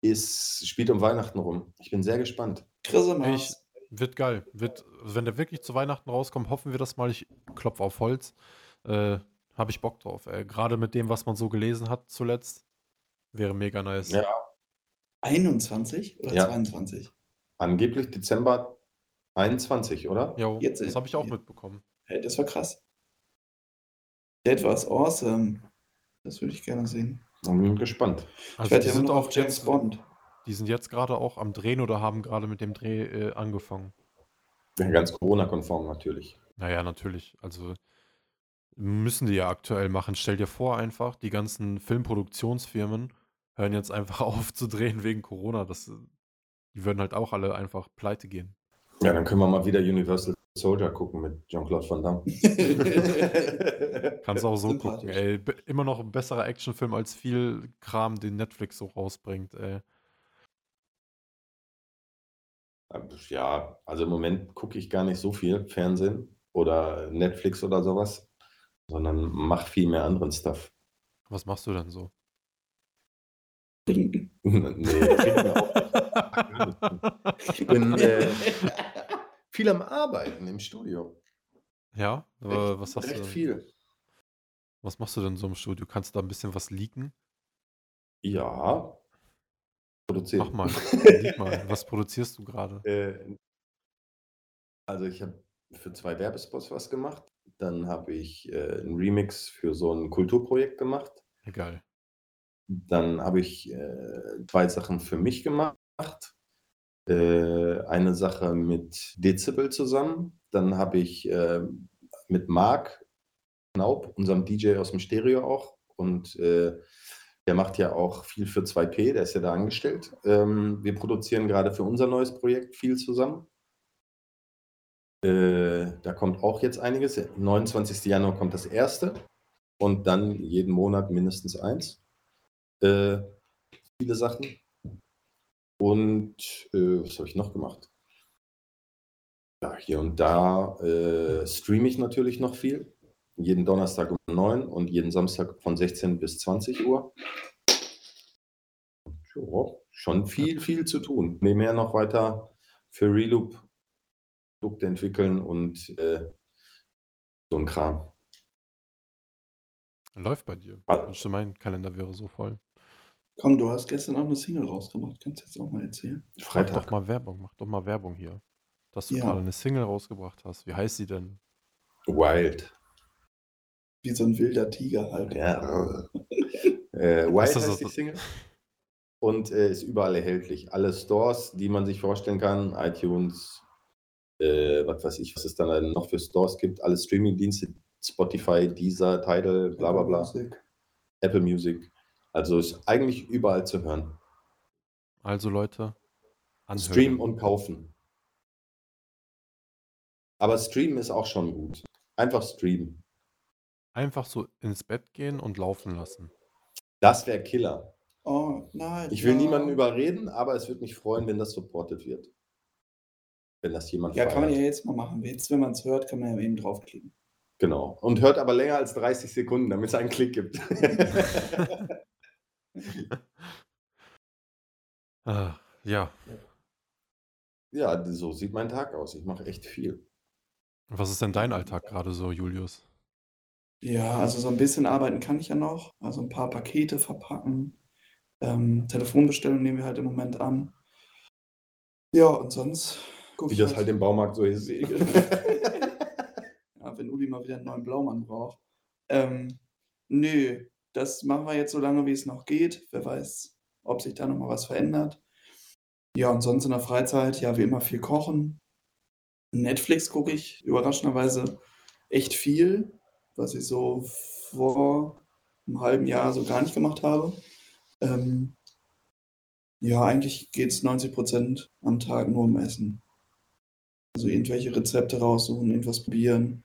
ist, spielt um Weihnachten rum. Ich bin sehr gespannt. Christmas. Ich, wird geil. Wird, wenn der wirklich zu Weihnachten rauskommt, hoffen wir das mal. Ich klopfe auf Holz. Äh, Habe ich Bock drauf. Ey. Gerade mit dem, was man so gelesen hat zuletzt. Wäre mega nice. Ja, 21 oder Ja. 22? angeblich Dezember 21, oder? Jetzt- das habe ich auch ja. mitbekommen. Hey, das war krass. That was awesome. Das würde ich gerne sehen. Bin gespannt. Ich Also werde die ja sind auch auf James jetzt, Bond. Die sind jetzt gerade auch am Drehen oder haben gerade mit dem Dreh äh, angefangen. Ja, ganz Corona-konform natürlich. Naja, natürlich. Also müssen die ja aktuell machen. Stell dir vor einfach, die ganzen Filmproduktionsfirmen hören jetzt einfach [LAUGHS] auf zu drehen wegen Corona. Das, äh, die würden halt auch alle einfach pleite gehen. Ja, dann können wir mal wieder Universal Soldier gucken mit Jean-Claude Van Damme. [LAUGHS] [LAUGHS] Kannst auch so gucken, ey. Immer noch ein besserer Actionfilm als viel Kram, den Netflix so rausbringt, ey. Ja, also im Moment gucke ich gar nicht so viel Fernsehen oder Netflix oder sowas, sondern mache viel mehr anderen Stuff. Was machst du denn so? Trinken. [LAUGHS] nee, mir auch nicht. Ich bin äh, viel am Arbeiten im Studio. Ja? Äh, Recht, was, hast recht du, viel. was machst du denn so im Studio? Kannst du da ein bisschen was leaken? Ja. Produziert. Mach mal. [LAUGHS] Lieg mal. Was produzierst du gerade? Äh, also ich habe für zwei Werbespots was gemacht. Dann habe ich äh, einen Remix für so ein Kulturprojekt gemacht. Egal. Dann habe ich äh, zwei Sachen für mich gemacht. Äh, eine Sache mit Dezibel zusammen. Dann habe ich äh, mit Marc Knaub, unserem DJ aus dem Stereo auch. Und äh, der macht ja auch viel für 2P, der ist ja da angestellt. Ähm, wir produzieren gerade für unser neues Projekt viel zusammen. Äh, da kommt auch jetzt einiges. 29. Januar kommt das erste. Und dann jeden Monat mindestens eins. Äh, viele Sachen. Und äh, was habe ich noch gemacht? Ja, hier und da äh, streame ich natürlich noch viel. Jeden Donnerstag um 9 und jeden Samstag von 16 bis 20 Uhr. Ja, schon viel, viel zu tun. Nebenher noch weiter für Reloop Produkte entwickeln und äh, so ein Kram. Läuft bei dir. Ich wünschte, mein Kalender wäre so voll. Komm, du hast gestern auch eine Single rausgemacht. Kannst du jetzt auch mal erzählen? Mach doch Freitag. mal Werbung. Mach doch mal Werbung hier. Dass du Ja. gerade eine Single rausgebracht hast. Wie heißt sie denn? Wild. Wie so ein wilder Tiger halt. Ja. Äh, Ist Wild das heißt die Single und äh, ist überall erhältlich. Alle Stores, die man sich vorstellen kann, iTunes, äh, was weiß ich, was es dann noch für Stores gibt, alle Streaming-Dienste, Spotify, Deezer, Tidal, bla bla bla, Musik. Apple Music. Also ist eigentlich überall zu hören. Also Leute, anhören. Streamen und kaufen. Aber streamen ist auch schon gut. Einfach streamen. Einfach so ins Bett gehen und laufen lassen. Das wäre Killer. Oh, nein. Ich will ja. niemanden überreden, aber es würde mich freuen, wenn das supported wird. Wenn das jemand Ja, kann man ja feiert. jetzt mal machen. Jetzt, wenn man es hört, kann man ja eben draufklicken. Genau. Und hört aber länger als 30 Sekunden, damit es einen Klick gibt. [LAUGHS] Ah, ja. ja, so sieht mein Tag aus. Ich mache echt viel. Was ist denn dein Alltag gerade so, Julius? Ja, also so ein bisschen arbeiten kann ich ja noch. Also ein paar Pakete verpacken. Ähm, Telefonbestellungen nehmen wir halt im Moment an. Ja, und sonst Wie ich das halt im Baumarkt so ist. [LAUGHS] [LAUGHS] Ja, wenn Uli mal wieder einen neuen Blaumann braucht. Ähm, nö, das machen wir jetzt so lange, wie es noch geht. Wer weiß, ob sich da nochmal was verändert. Ja, und sonst in der Freizeit, ja, wie immer viel kochen. Netflix gucke ich überraschenderweise echt viel, was ich so vor einem halben Jahr so gar nicht gemacht habe. Ähm, ja, eigentlich geht es 90% am Tag nur um Essen. Also irgendwelche Rezepte raussuchen, irgendwas probieren.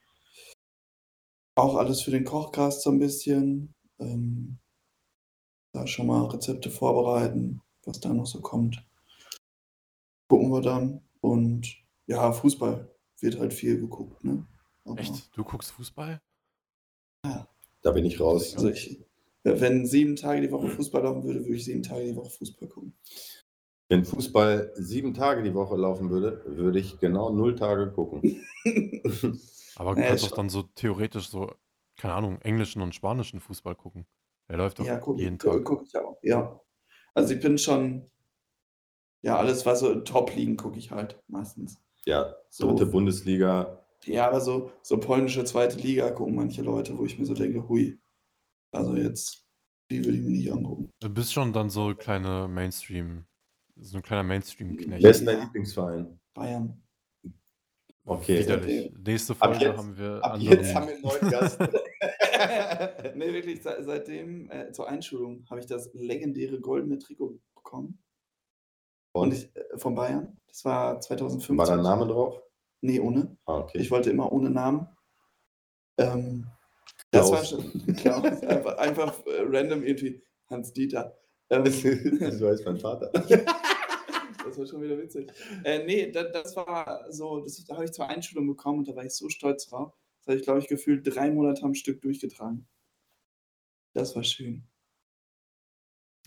Auch alles für den Kochcast so ein bisschen. Ähm, da schon mal Rezepte vorbereiten, was da noch so kommt. Gucken wir dann. Und ja, Fußball wird halt viel geguckt, ne? Echt? Du guckst Fußball? Da bin ich raus. Also ich, wenn sieben Tage die Woche Fußball laufen würde, würde ich sieben Tage die Woche Fußball gucken. Wenn Fußball sieben Tage die Woche laufen würde, würde ich genau null Tage gucken. [LAUGHS] Aber du kannst doch dann so theoretisch so, keine Ahnung, englischen und spanischen Fußball gucken. Der läuft doch Ja, gucke jeden guck, Tag. guck ich auch. Ja. Also ich bin schon, ja, alles, was so Top-Ligen gucke ich halt meistens. ja, So. dritte Bundesliga. Ja, aber so, so polnische zweite Liga gucken manche Leute, wo ich mir so denke, hui. Also jetzt, die würde ich mir nicht angucken. Du bist schon dann so kleine Mainstream, so ein kleiner Mainstream-Knecht. Wer ist denn dein Lieblingsverein? Bayern. Okay. Widerlich. Nächste Ab Folge jetzt- haben wir Ab anderen. jetzt haben wir einen neuen Gast. [LAUGHS] [LAUGHS] nee, wirklich, seit, seitdem äh, zur Einschulung habe ich das legendäre goldene Trikot bekommen. Und Und ich, äh, von Bayern. Das war 2015. war da ein Name drauf? Nee, ohne. Ah, okay. Ich wollte immer ohne Namen. Ähm, das war schon [LAUGHS] Klaus, einfach, einfach äh, random irgendwie Hans Dieter. Ähm, [LAUGHS] so heißt mein Vater. [LAUGHS] das war schon wieder witzig. Äh, nee, das, das war so, das, da habe ich zur Einschulung bekommen und da war ich so stolz drauf. Das habe ich, glaube ich, gefühlt drei Monate am Stück durchgetragen. Das war schön.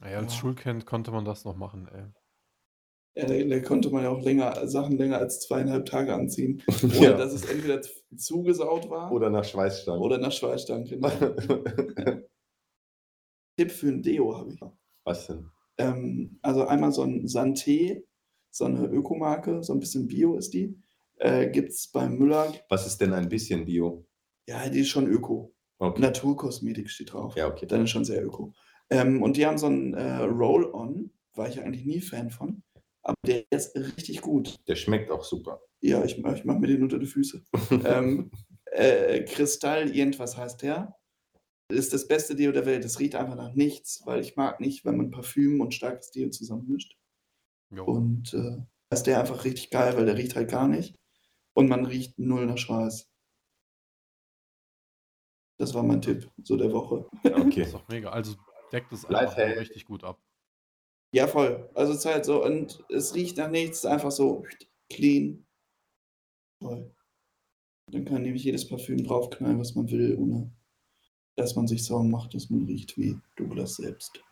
Ey, als Ja. Schulkind konnte man das noch machen, ey. Ja, da, da konnte man ja auch länger, Sachen länger als zweieinhalb Tage anziehen, [LAUGHS] ohne Ja. dass es entweder zu- zugesaut war Oder nach Schweißstangen. oder nach Schweißstand. [LAUGHS] Genau. Tipp für ein Deo habe ich. Was denn? Ähm, also einmal so ein Santé, so eine Ökomarke, so ein bisschen Bio ist die. Äh, Gibt es beim Müller. Was ist denn ein bisschen Bio? Ja, die ist schon Öko. Okay. Naturkosmetik steht drauf. Ja, okay. Dann ist schon sehr öko. Ähm, und die haben so einen äh, Roll-On, war ich eigentlich nie Fan von. Aber der ist richtig gut. Der schmeckt auch super. Ja, ich, ich mache mir den unter die Füße. [LAUGHS] ähm, äh, Kristall, irgendwas heißt der. Ist das beste Deo der Welt. Es riecht einfach nach nichts, weil ich mag nicht, wenn man Parfüm und starkes Deo zusammenmischt. Jo. Und äh, ist der einfach richtig geil, weil der riecht halt gar nicht. Und man riecht null nach Schweiß. Das war mein Tipp, so der Woche. Okay. Ist doch mega. Also deckt es einfach richtig gut ab. Ja, voll. Also es ist halt so, und es riecht nach nichts, einfach so clean. Toll. Dann kann nämlich jedes Parfüm draufknallen, was man will, ohne dass man sich Sorgen macht, dass man riecht wie Douglas selbst.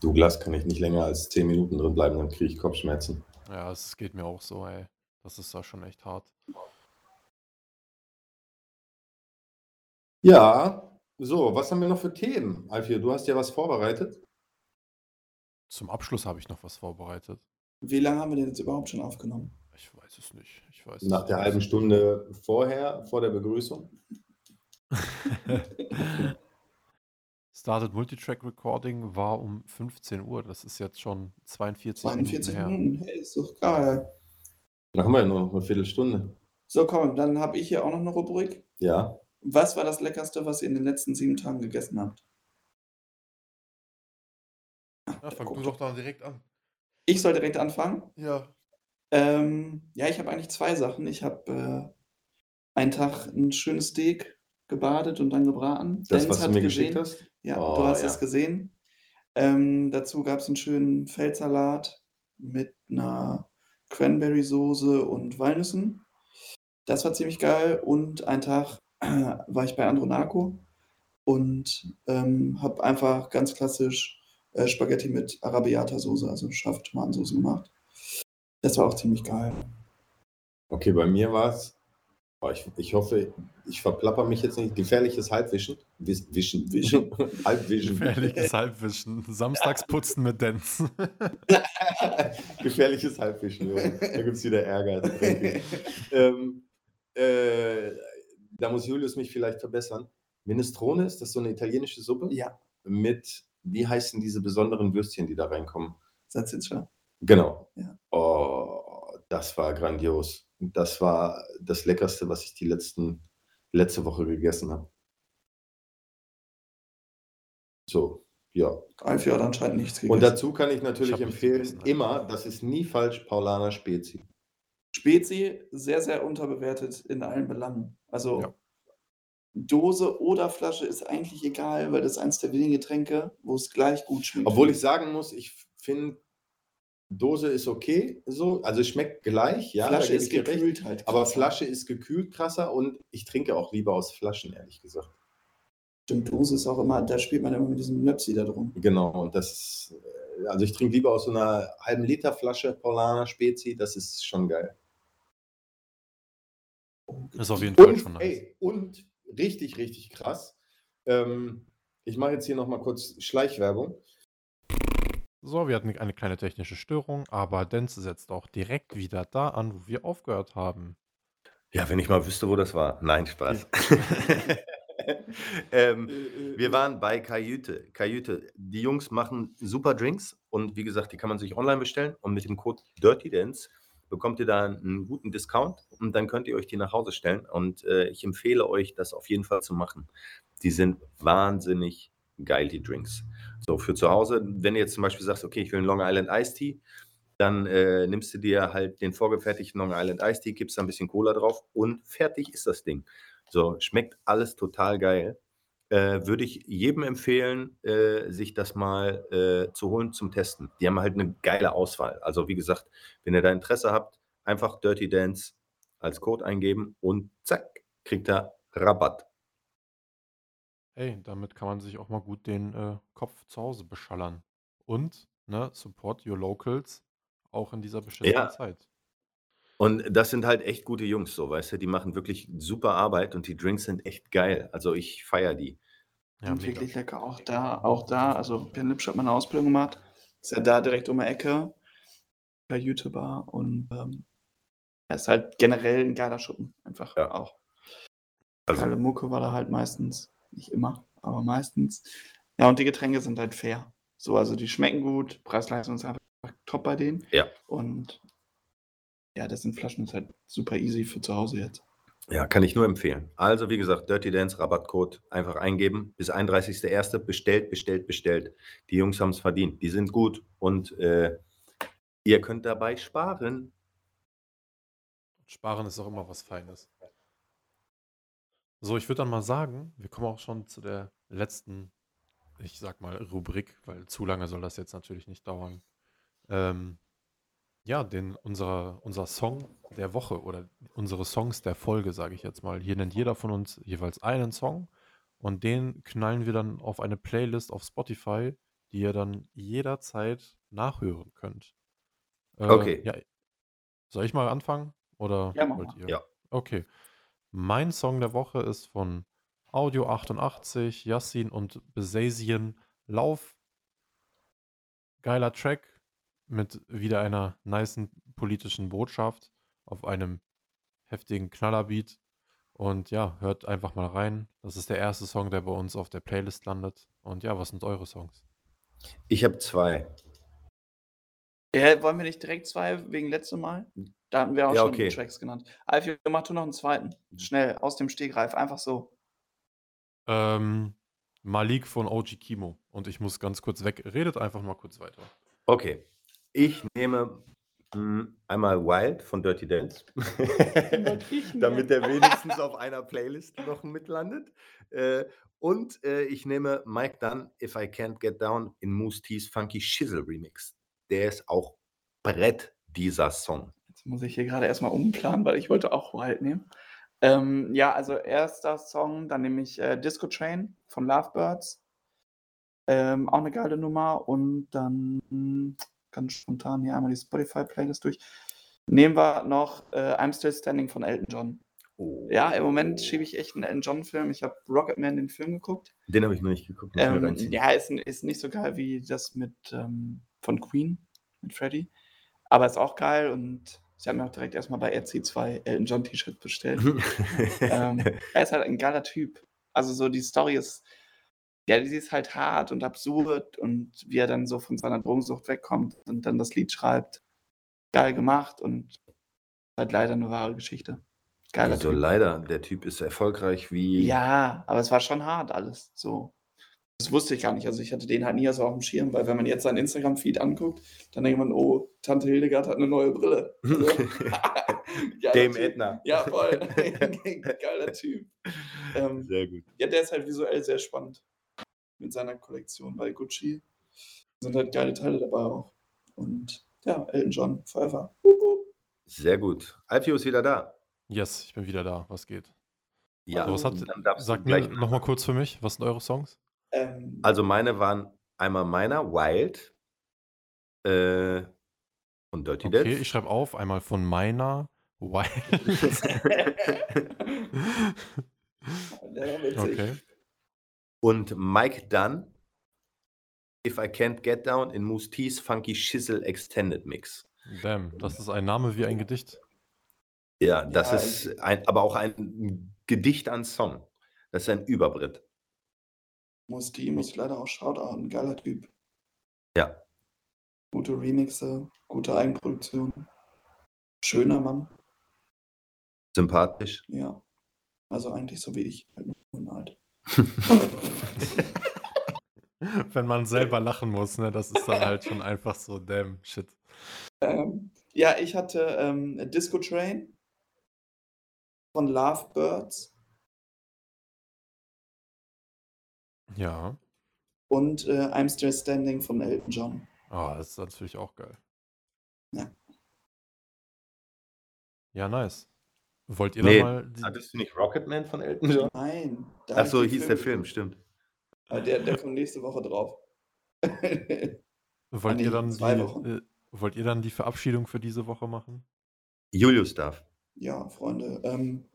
Douglas kann ich nicht länger als 10 Minuten drin bleiben, dann kriege ich Kopfschmerzen. Ja, es geht mir auch so, ey. Das ist da schon echt hart. Ja, so, was haben wir noch für Themen? Alfio, du hast ja was vorbereitet. Zum Abschluss habe ich noch was vorbereitet. Wie lange haben wir denn jetzt überhaupt schon aufgenommen? Ich weiß es nicht. Ich weiß es Nach der halben Stunde vorher, vor der Begrüßung. [LAUGHS] Started Multitrack Recording war um 15 Uhr. Das ist jetzt schon 42 42 Minuten her. Minuten, hey, ist doch geil. Da haben wir ja noch eine Viertelstunde. So, komm, dann habe ich hier auch noch eine Rubrik. Ja. Was war das Leckerste, was ihr in den letzten sieben Tagen gegessen habt? Fang du doch da direkt an. Ich soll direkt anfangen. Ja. Ähm, ja, ich habe eigentlich zwei Sachen. Ich habe äh, einen Tag ein schönes Steak gebadet und dann gebraten. Das, Dennis was du hat mir gesehen. geschickt hast? Ja, Oh, du hast ja. es gesehen. Ähm, dazu gab es einen schönen Feldsalat mit einer Cranberry-Soße und Walnüssen. Das war ziemlich geil. Und einen Tag äh, war ich bei Andronaco und ähm, habe einfach ganz klassisch äh, Spaghetti mit Arabiata-Soße, also scharfe Tomatensoße gemacht. Das war auch ziemlich geil. Okay, bei mir war es, oh, ich, ich hoffe, ich verplapper mich jetzt nicht, gefährliches Halbwischen. Wis, wischen, Wischen. [LAUGHS] Halbwischen. Gefährliches Halbwischen. Samstags putzen mit Dance. [LAUGHS] gefährliches Halbwischen, Junge. Da gibt es wieder Ärger. ähm, äh, da muss Julius mich vielleicht verbessern. Minestrone, ist das so eine italienische Suppe? Ja, Mit, wie heißen diese besonderen Würstchen, die da reinkommen? Salsiccia. Genau. Ja. Oh, das war grandios. Das war das Leckerste, was ich die letzten, letzte Woche gegessen habe. So, ja. Alfie hat anscheinend nichts gegessen. Und dazu kann ich Ich natürlich nichts empfehlen, gegessen, immer, das ist nie falsch, Paulaner Spezi. Spezi sehr, sehr unterbewertet in allen Belangen. Also Ja. Dose oder Flasche ist eigentlich egal, weil das ist eins der wenigen Getränke, wo es gleich gut schmeckt. Obwohl ich sagen muss, ich finde, Dose ist okay, so, also es schmeckt gleich, ja, Flasche ist dir recht. gekühlt halt. Aber krasser. Flasche ist gekühlt krasser und ich trinke auch lieber aus Flaschen, ehrlich gesagt. Stimmt, Dose ist auch immer, da spielt man immer mit diesem Nöpsi da drum. Genau, und das, ist, äh, also ich trinke lieber aus so einer halben Liter Flasche Paulaner Spezi, das ist schon geil. Ist auf jeden Fall Und, schon nice. ey, und richtig, richtig krass. Ähm, ich mache jetzt hier nochmal kurz Schleichwerbung. So, wir hatten eine kleine technische Störung, aber Dance setzt auch direkt wieder da an, wo wir aufgehört haben. Ja, wenn ich mal wüsste, wo das war. Nein, Spaß. [LAUGHS] ähm, wir waren bei Kajüte. Kajüte. Die Jungs machen super Drinks und wie gesagt, die kann man sich online bestellen und mit dem Code Dirty Dance bekommt ihr da einen guten Discount und dann könnt ihr euch die nach Hause stellen und äh, ich empfehle euch, das auf jeden Fall zu machen. Die sind wahnsinnig geil, die Drinks. So, für zu Hause, wenn du jetzt zum Beispiel sagst, okay, ich will einen Long Island Iced Tea, dann äh, nimmst du dir halt den vorgefertigten Long Island Iced Tea, gibst da ein bisschen Cola drauf und fertig ist das Ding. So, schmeckt alles total geil. Äh, würde ich jedem empfehlen, äh, sich das mal äh, zu holen zum Testen. Die haben halt eine geile Auswahl. Also wie gesagt, wenn ihr da Interesse habt, einfach Dirty Dance als Code eingeben und zack, kriegt ihr Rabatt. Hey, damit kann man sich auch mal gut den äh, Kopf zu Hause beschallern. Und, ne, support your locals, auch in dieser beschissenen Ja. Zeit. Und das sind halt echt gute Jungs, so, weißt du, die machen wirklich super Arbeit und die Drinks sind echt geil. Also ich feiere die. Ja, sind mega. wirklich lecker. Auch da, auch da, also Ben Lipsch hat meine Ausbildung gemacht. Ist ja da direkt um die Ecke. Bei YouTuber und ähm, er ist halt generell ein geiler Schuppen. Einfach Ja. auch. Also Geile Mucke war da halt meistens, nicht immer, aber meistens. Ja, und die Getränke sind halt fair. So, also die schmecken gut, Preis-Leistung ist einfach top bei denen. Ja. Und ja, das sind Flaschen, das ist halt super easy für zu Hause jetzt. Ja, kann ich nur empfehlen. Also, wie gesagt, Dirty Dance Rabattcode einfach eingeben. Bis 31.01. bestellt, bestellt, bestellt. Die Jungs haben es verdient. Die sind gut und äh, ihr könnt dabei sparen. Sparen ist auch immer was Feines. So, ich würde dann mal sagen, wir kommen auch schon zu der letzten, ich sag mal, Rubrik, weil zu lange soll das jetzt natürlich nicht dauern. Ähm, ja, den, unser, unser Song der Woche oder unsere Songs der Folge, sage ich jetzt mal. Hier nennt jeder von uns jeweils einen Song und den knallen wir dann auf eine Playlist auf Spotify, die ihr dann jederzeit nachhören könnt. Äh, Okay. Ja, soll ich mal anfangen? Oder Ja, mach wollt mal. ihr? Ja. Okay. Mein Song der Woche ist von Audio 88, Yassin und Besasien. Lauf. Geiler Track mit wieder einer nicen politischen Botschaft auf einem heftigen Knallerbeat. Und ja, hört einfach mal rein. Das ist der erste Song, der bei uns auf der Playlist landet. Und ja, was sind eure Songs? Ich habe zwei. Ja, wollen wir nicht direkt zwei wegen letztem Mal? Da hatten wir auch Ja, schon okay. Tracks genannt. Alfie, mach du noch einen zweiten. Schnell, aus dem Stegreif, einfach so. Ähm, Malik von OG Kimo. Und ich muss ganz kurz weg. Redet einfach mal kurz weiter. Okay. Ich nehme mh, einmal Wild von Dirty Dance. [LAUGHS] Damit er wenigstens auf [LAUGHS] einer Playlist noch mitlandet. Äh, und äh, ich nehme Mike Dunn, If I Can't Get Down in Moose T's Funky Shizzle Remix. Der ist auch Brett, dieser Song. Jetzt muss ich hier gerade erstmal umplanen, weil ich wollte auch Wild nehmen. Ähm, ja, also erster Song, dann nehme ich äh, Disco Train von Lovebirds. Ähm, auch eine geile Nummer. Und dann ganz spontan hier einmal die Spotify-Playlist durch. Nehmen wir noch äh, I'm Still Standing von Elton John. Oh. Ja, im Moment schiebe ich echt einen Elton John-Film. Ich habe Rocketman den Film geguckt. Den habe ich noch nicht geguckt. Ähm, ja, ist, ist nicht so geil wie das mit ähm, von Queen, mit Freddie. Aber ist auch geil und ich habe mir auch direkt erstmal bei Etsy zwei Elton John T-Shirts bestellt. [LAUGHS] ähm, er ist halt ein geiler Typ. Also so die Story ist, ja, die ist halt hart und absurd und wie er dann so von seiner Drogensucht wegkommt und dann das Lied schreibt. Geil gemacht und halt leider eine wahre Geschichte. Geiler also Typ. leider, der Typ ist erfolgreich wie. Ja, aber es war schon hart alles. So. Das wusste ich gar nicht. Also ich hatte den halt nie so auf dem Schirm, weil wenn man jetzt seinen Instagram-Feed anguckt, dann denkt man, oh, Tante Hildegard hat eine neue Brille. [LAUGHS] Geiler Dame. Edna. Ja, voll. [LAUGHS] [LAUGHS] Geiler Typ. Ähm, Sehr gut. ja, der ist halt visuell sehr spannend mit seiner Kollektion bei Gucci. Sind halt geile Teile dabei auch. Und ja, Elton John, Forever. Sehr gut. Alfio ist wieder da. Yes, ich bin wieder da. Was geht? Ja, Also was hat, dann darfst du sagt mir gleich nochmal kurz für mich, was sind eure Songs? Ähm, Also meine waren einmal meiner, Wild äh, und Dirty Okay, Dance. ich schreibe auf, einmal von meiner Wild. [LAUGHS] [LAUGHS] okay. Und Mike Dunn, If I Can't Get Down in Moose T's Funky Shizzle Extended Mix. Damn, das ist ein Name wie ein Gedicht. Ja, das Ja, ist ein, aber auch ein Gedicht an Song. Das ist ein Überbrett. Muss die, muss ich leider auch shoutouten. Geiler Typ. Ja. Gute Remixe, gute Eigenproduktion. Schöner Mann, Sympathisch. ja. Also eigentlich so wie ich. Halt nur alt. [LAUGHS] Wenn man selber lachen muss, ne, das ist dann halt schon einfach so, damn, shit. Ähm, ja, ich hatte ähm, Disco Train von Lovebirds Ja. und äh, I'm Still Standing von Elton John. Ah, das ist natürlich auch geil. Ja. Ja, nice. Wollt ihr Nee, da mal. Die, Hattest du nicht Rocketman von Elton John? Nein. Achso, hieß der Film, stimmt. Ah, Der, der kommt nächste Woche drauf. wollt nee, ihr dann zwei die, äh, wollt ihr dann die Verabschiedung für diese Woche machen? Julius darf. Ja, Freunde. Ähm,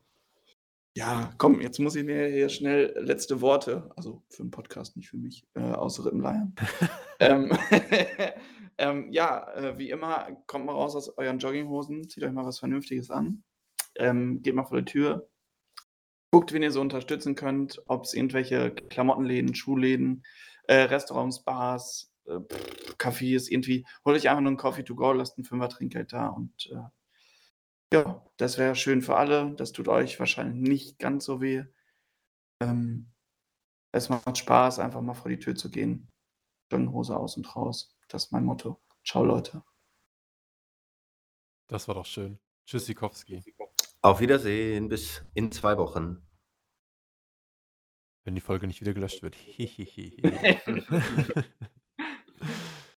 ja, komm, jetzt muss ich mir hier schnell letzte Worte, also für den Podcast, nicht für mich, äh, aus Rippenleiern. [LAUGHS] ähm, [LAUGHS] ähm, ja, äh, wie immer, kommt mal raus aus euren Jogginghosen, zieht euch mal was Vernünftiges an, ähm, geht mal vor die Tür, guckt, wen ihr so unterstützen könnt, ob es irgendwelche Klamottenläden, Schuhläden, äh, Restaurants, Bars, äh, pff, Cafés, irgendwie, holt euch einfach nur einen Coffee to go, lasst ein Fünfer Trinkgeld da und äh, ja, das wäre schön für alle. Das tut euch wahrscheinlich nicht ganz so weh. Ähm, es macht Spaß, einfach mal vor die Tür zu gehen. Jogginghose aus und raus. Das ist mein Motto. Ciao, Leute. Das war doch schön. Tschüssikowski. Auf Wiedersehen, bis in zwei Wochen. Wenn die Folge nicht wieder gelöscht wird. [LAUGHS] [LAUGHS]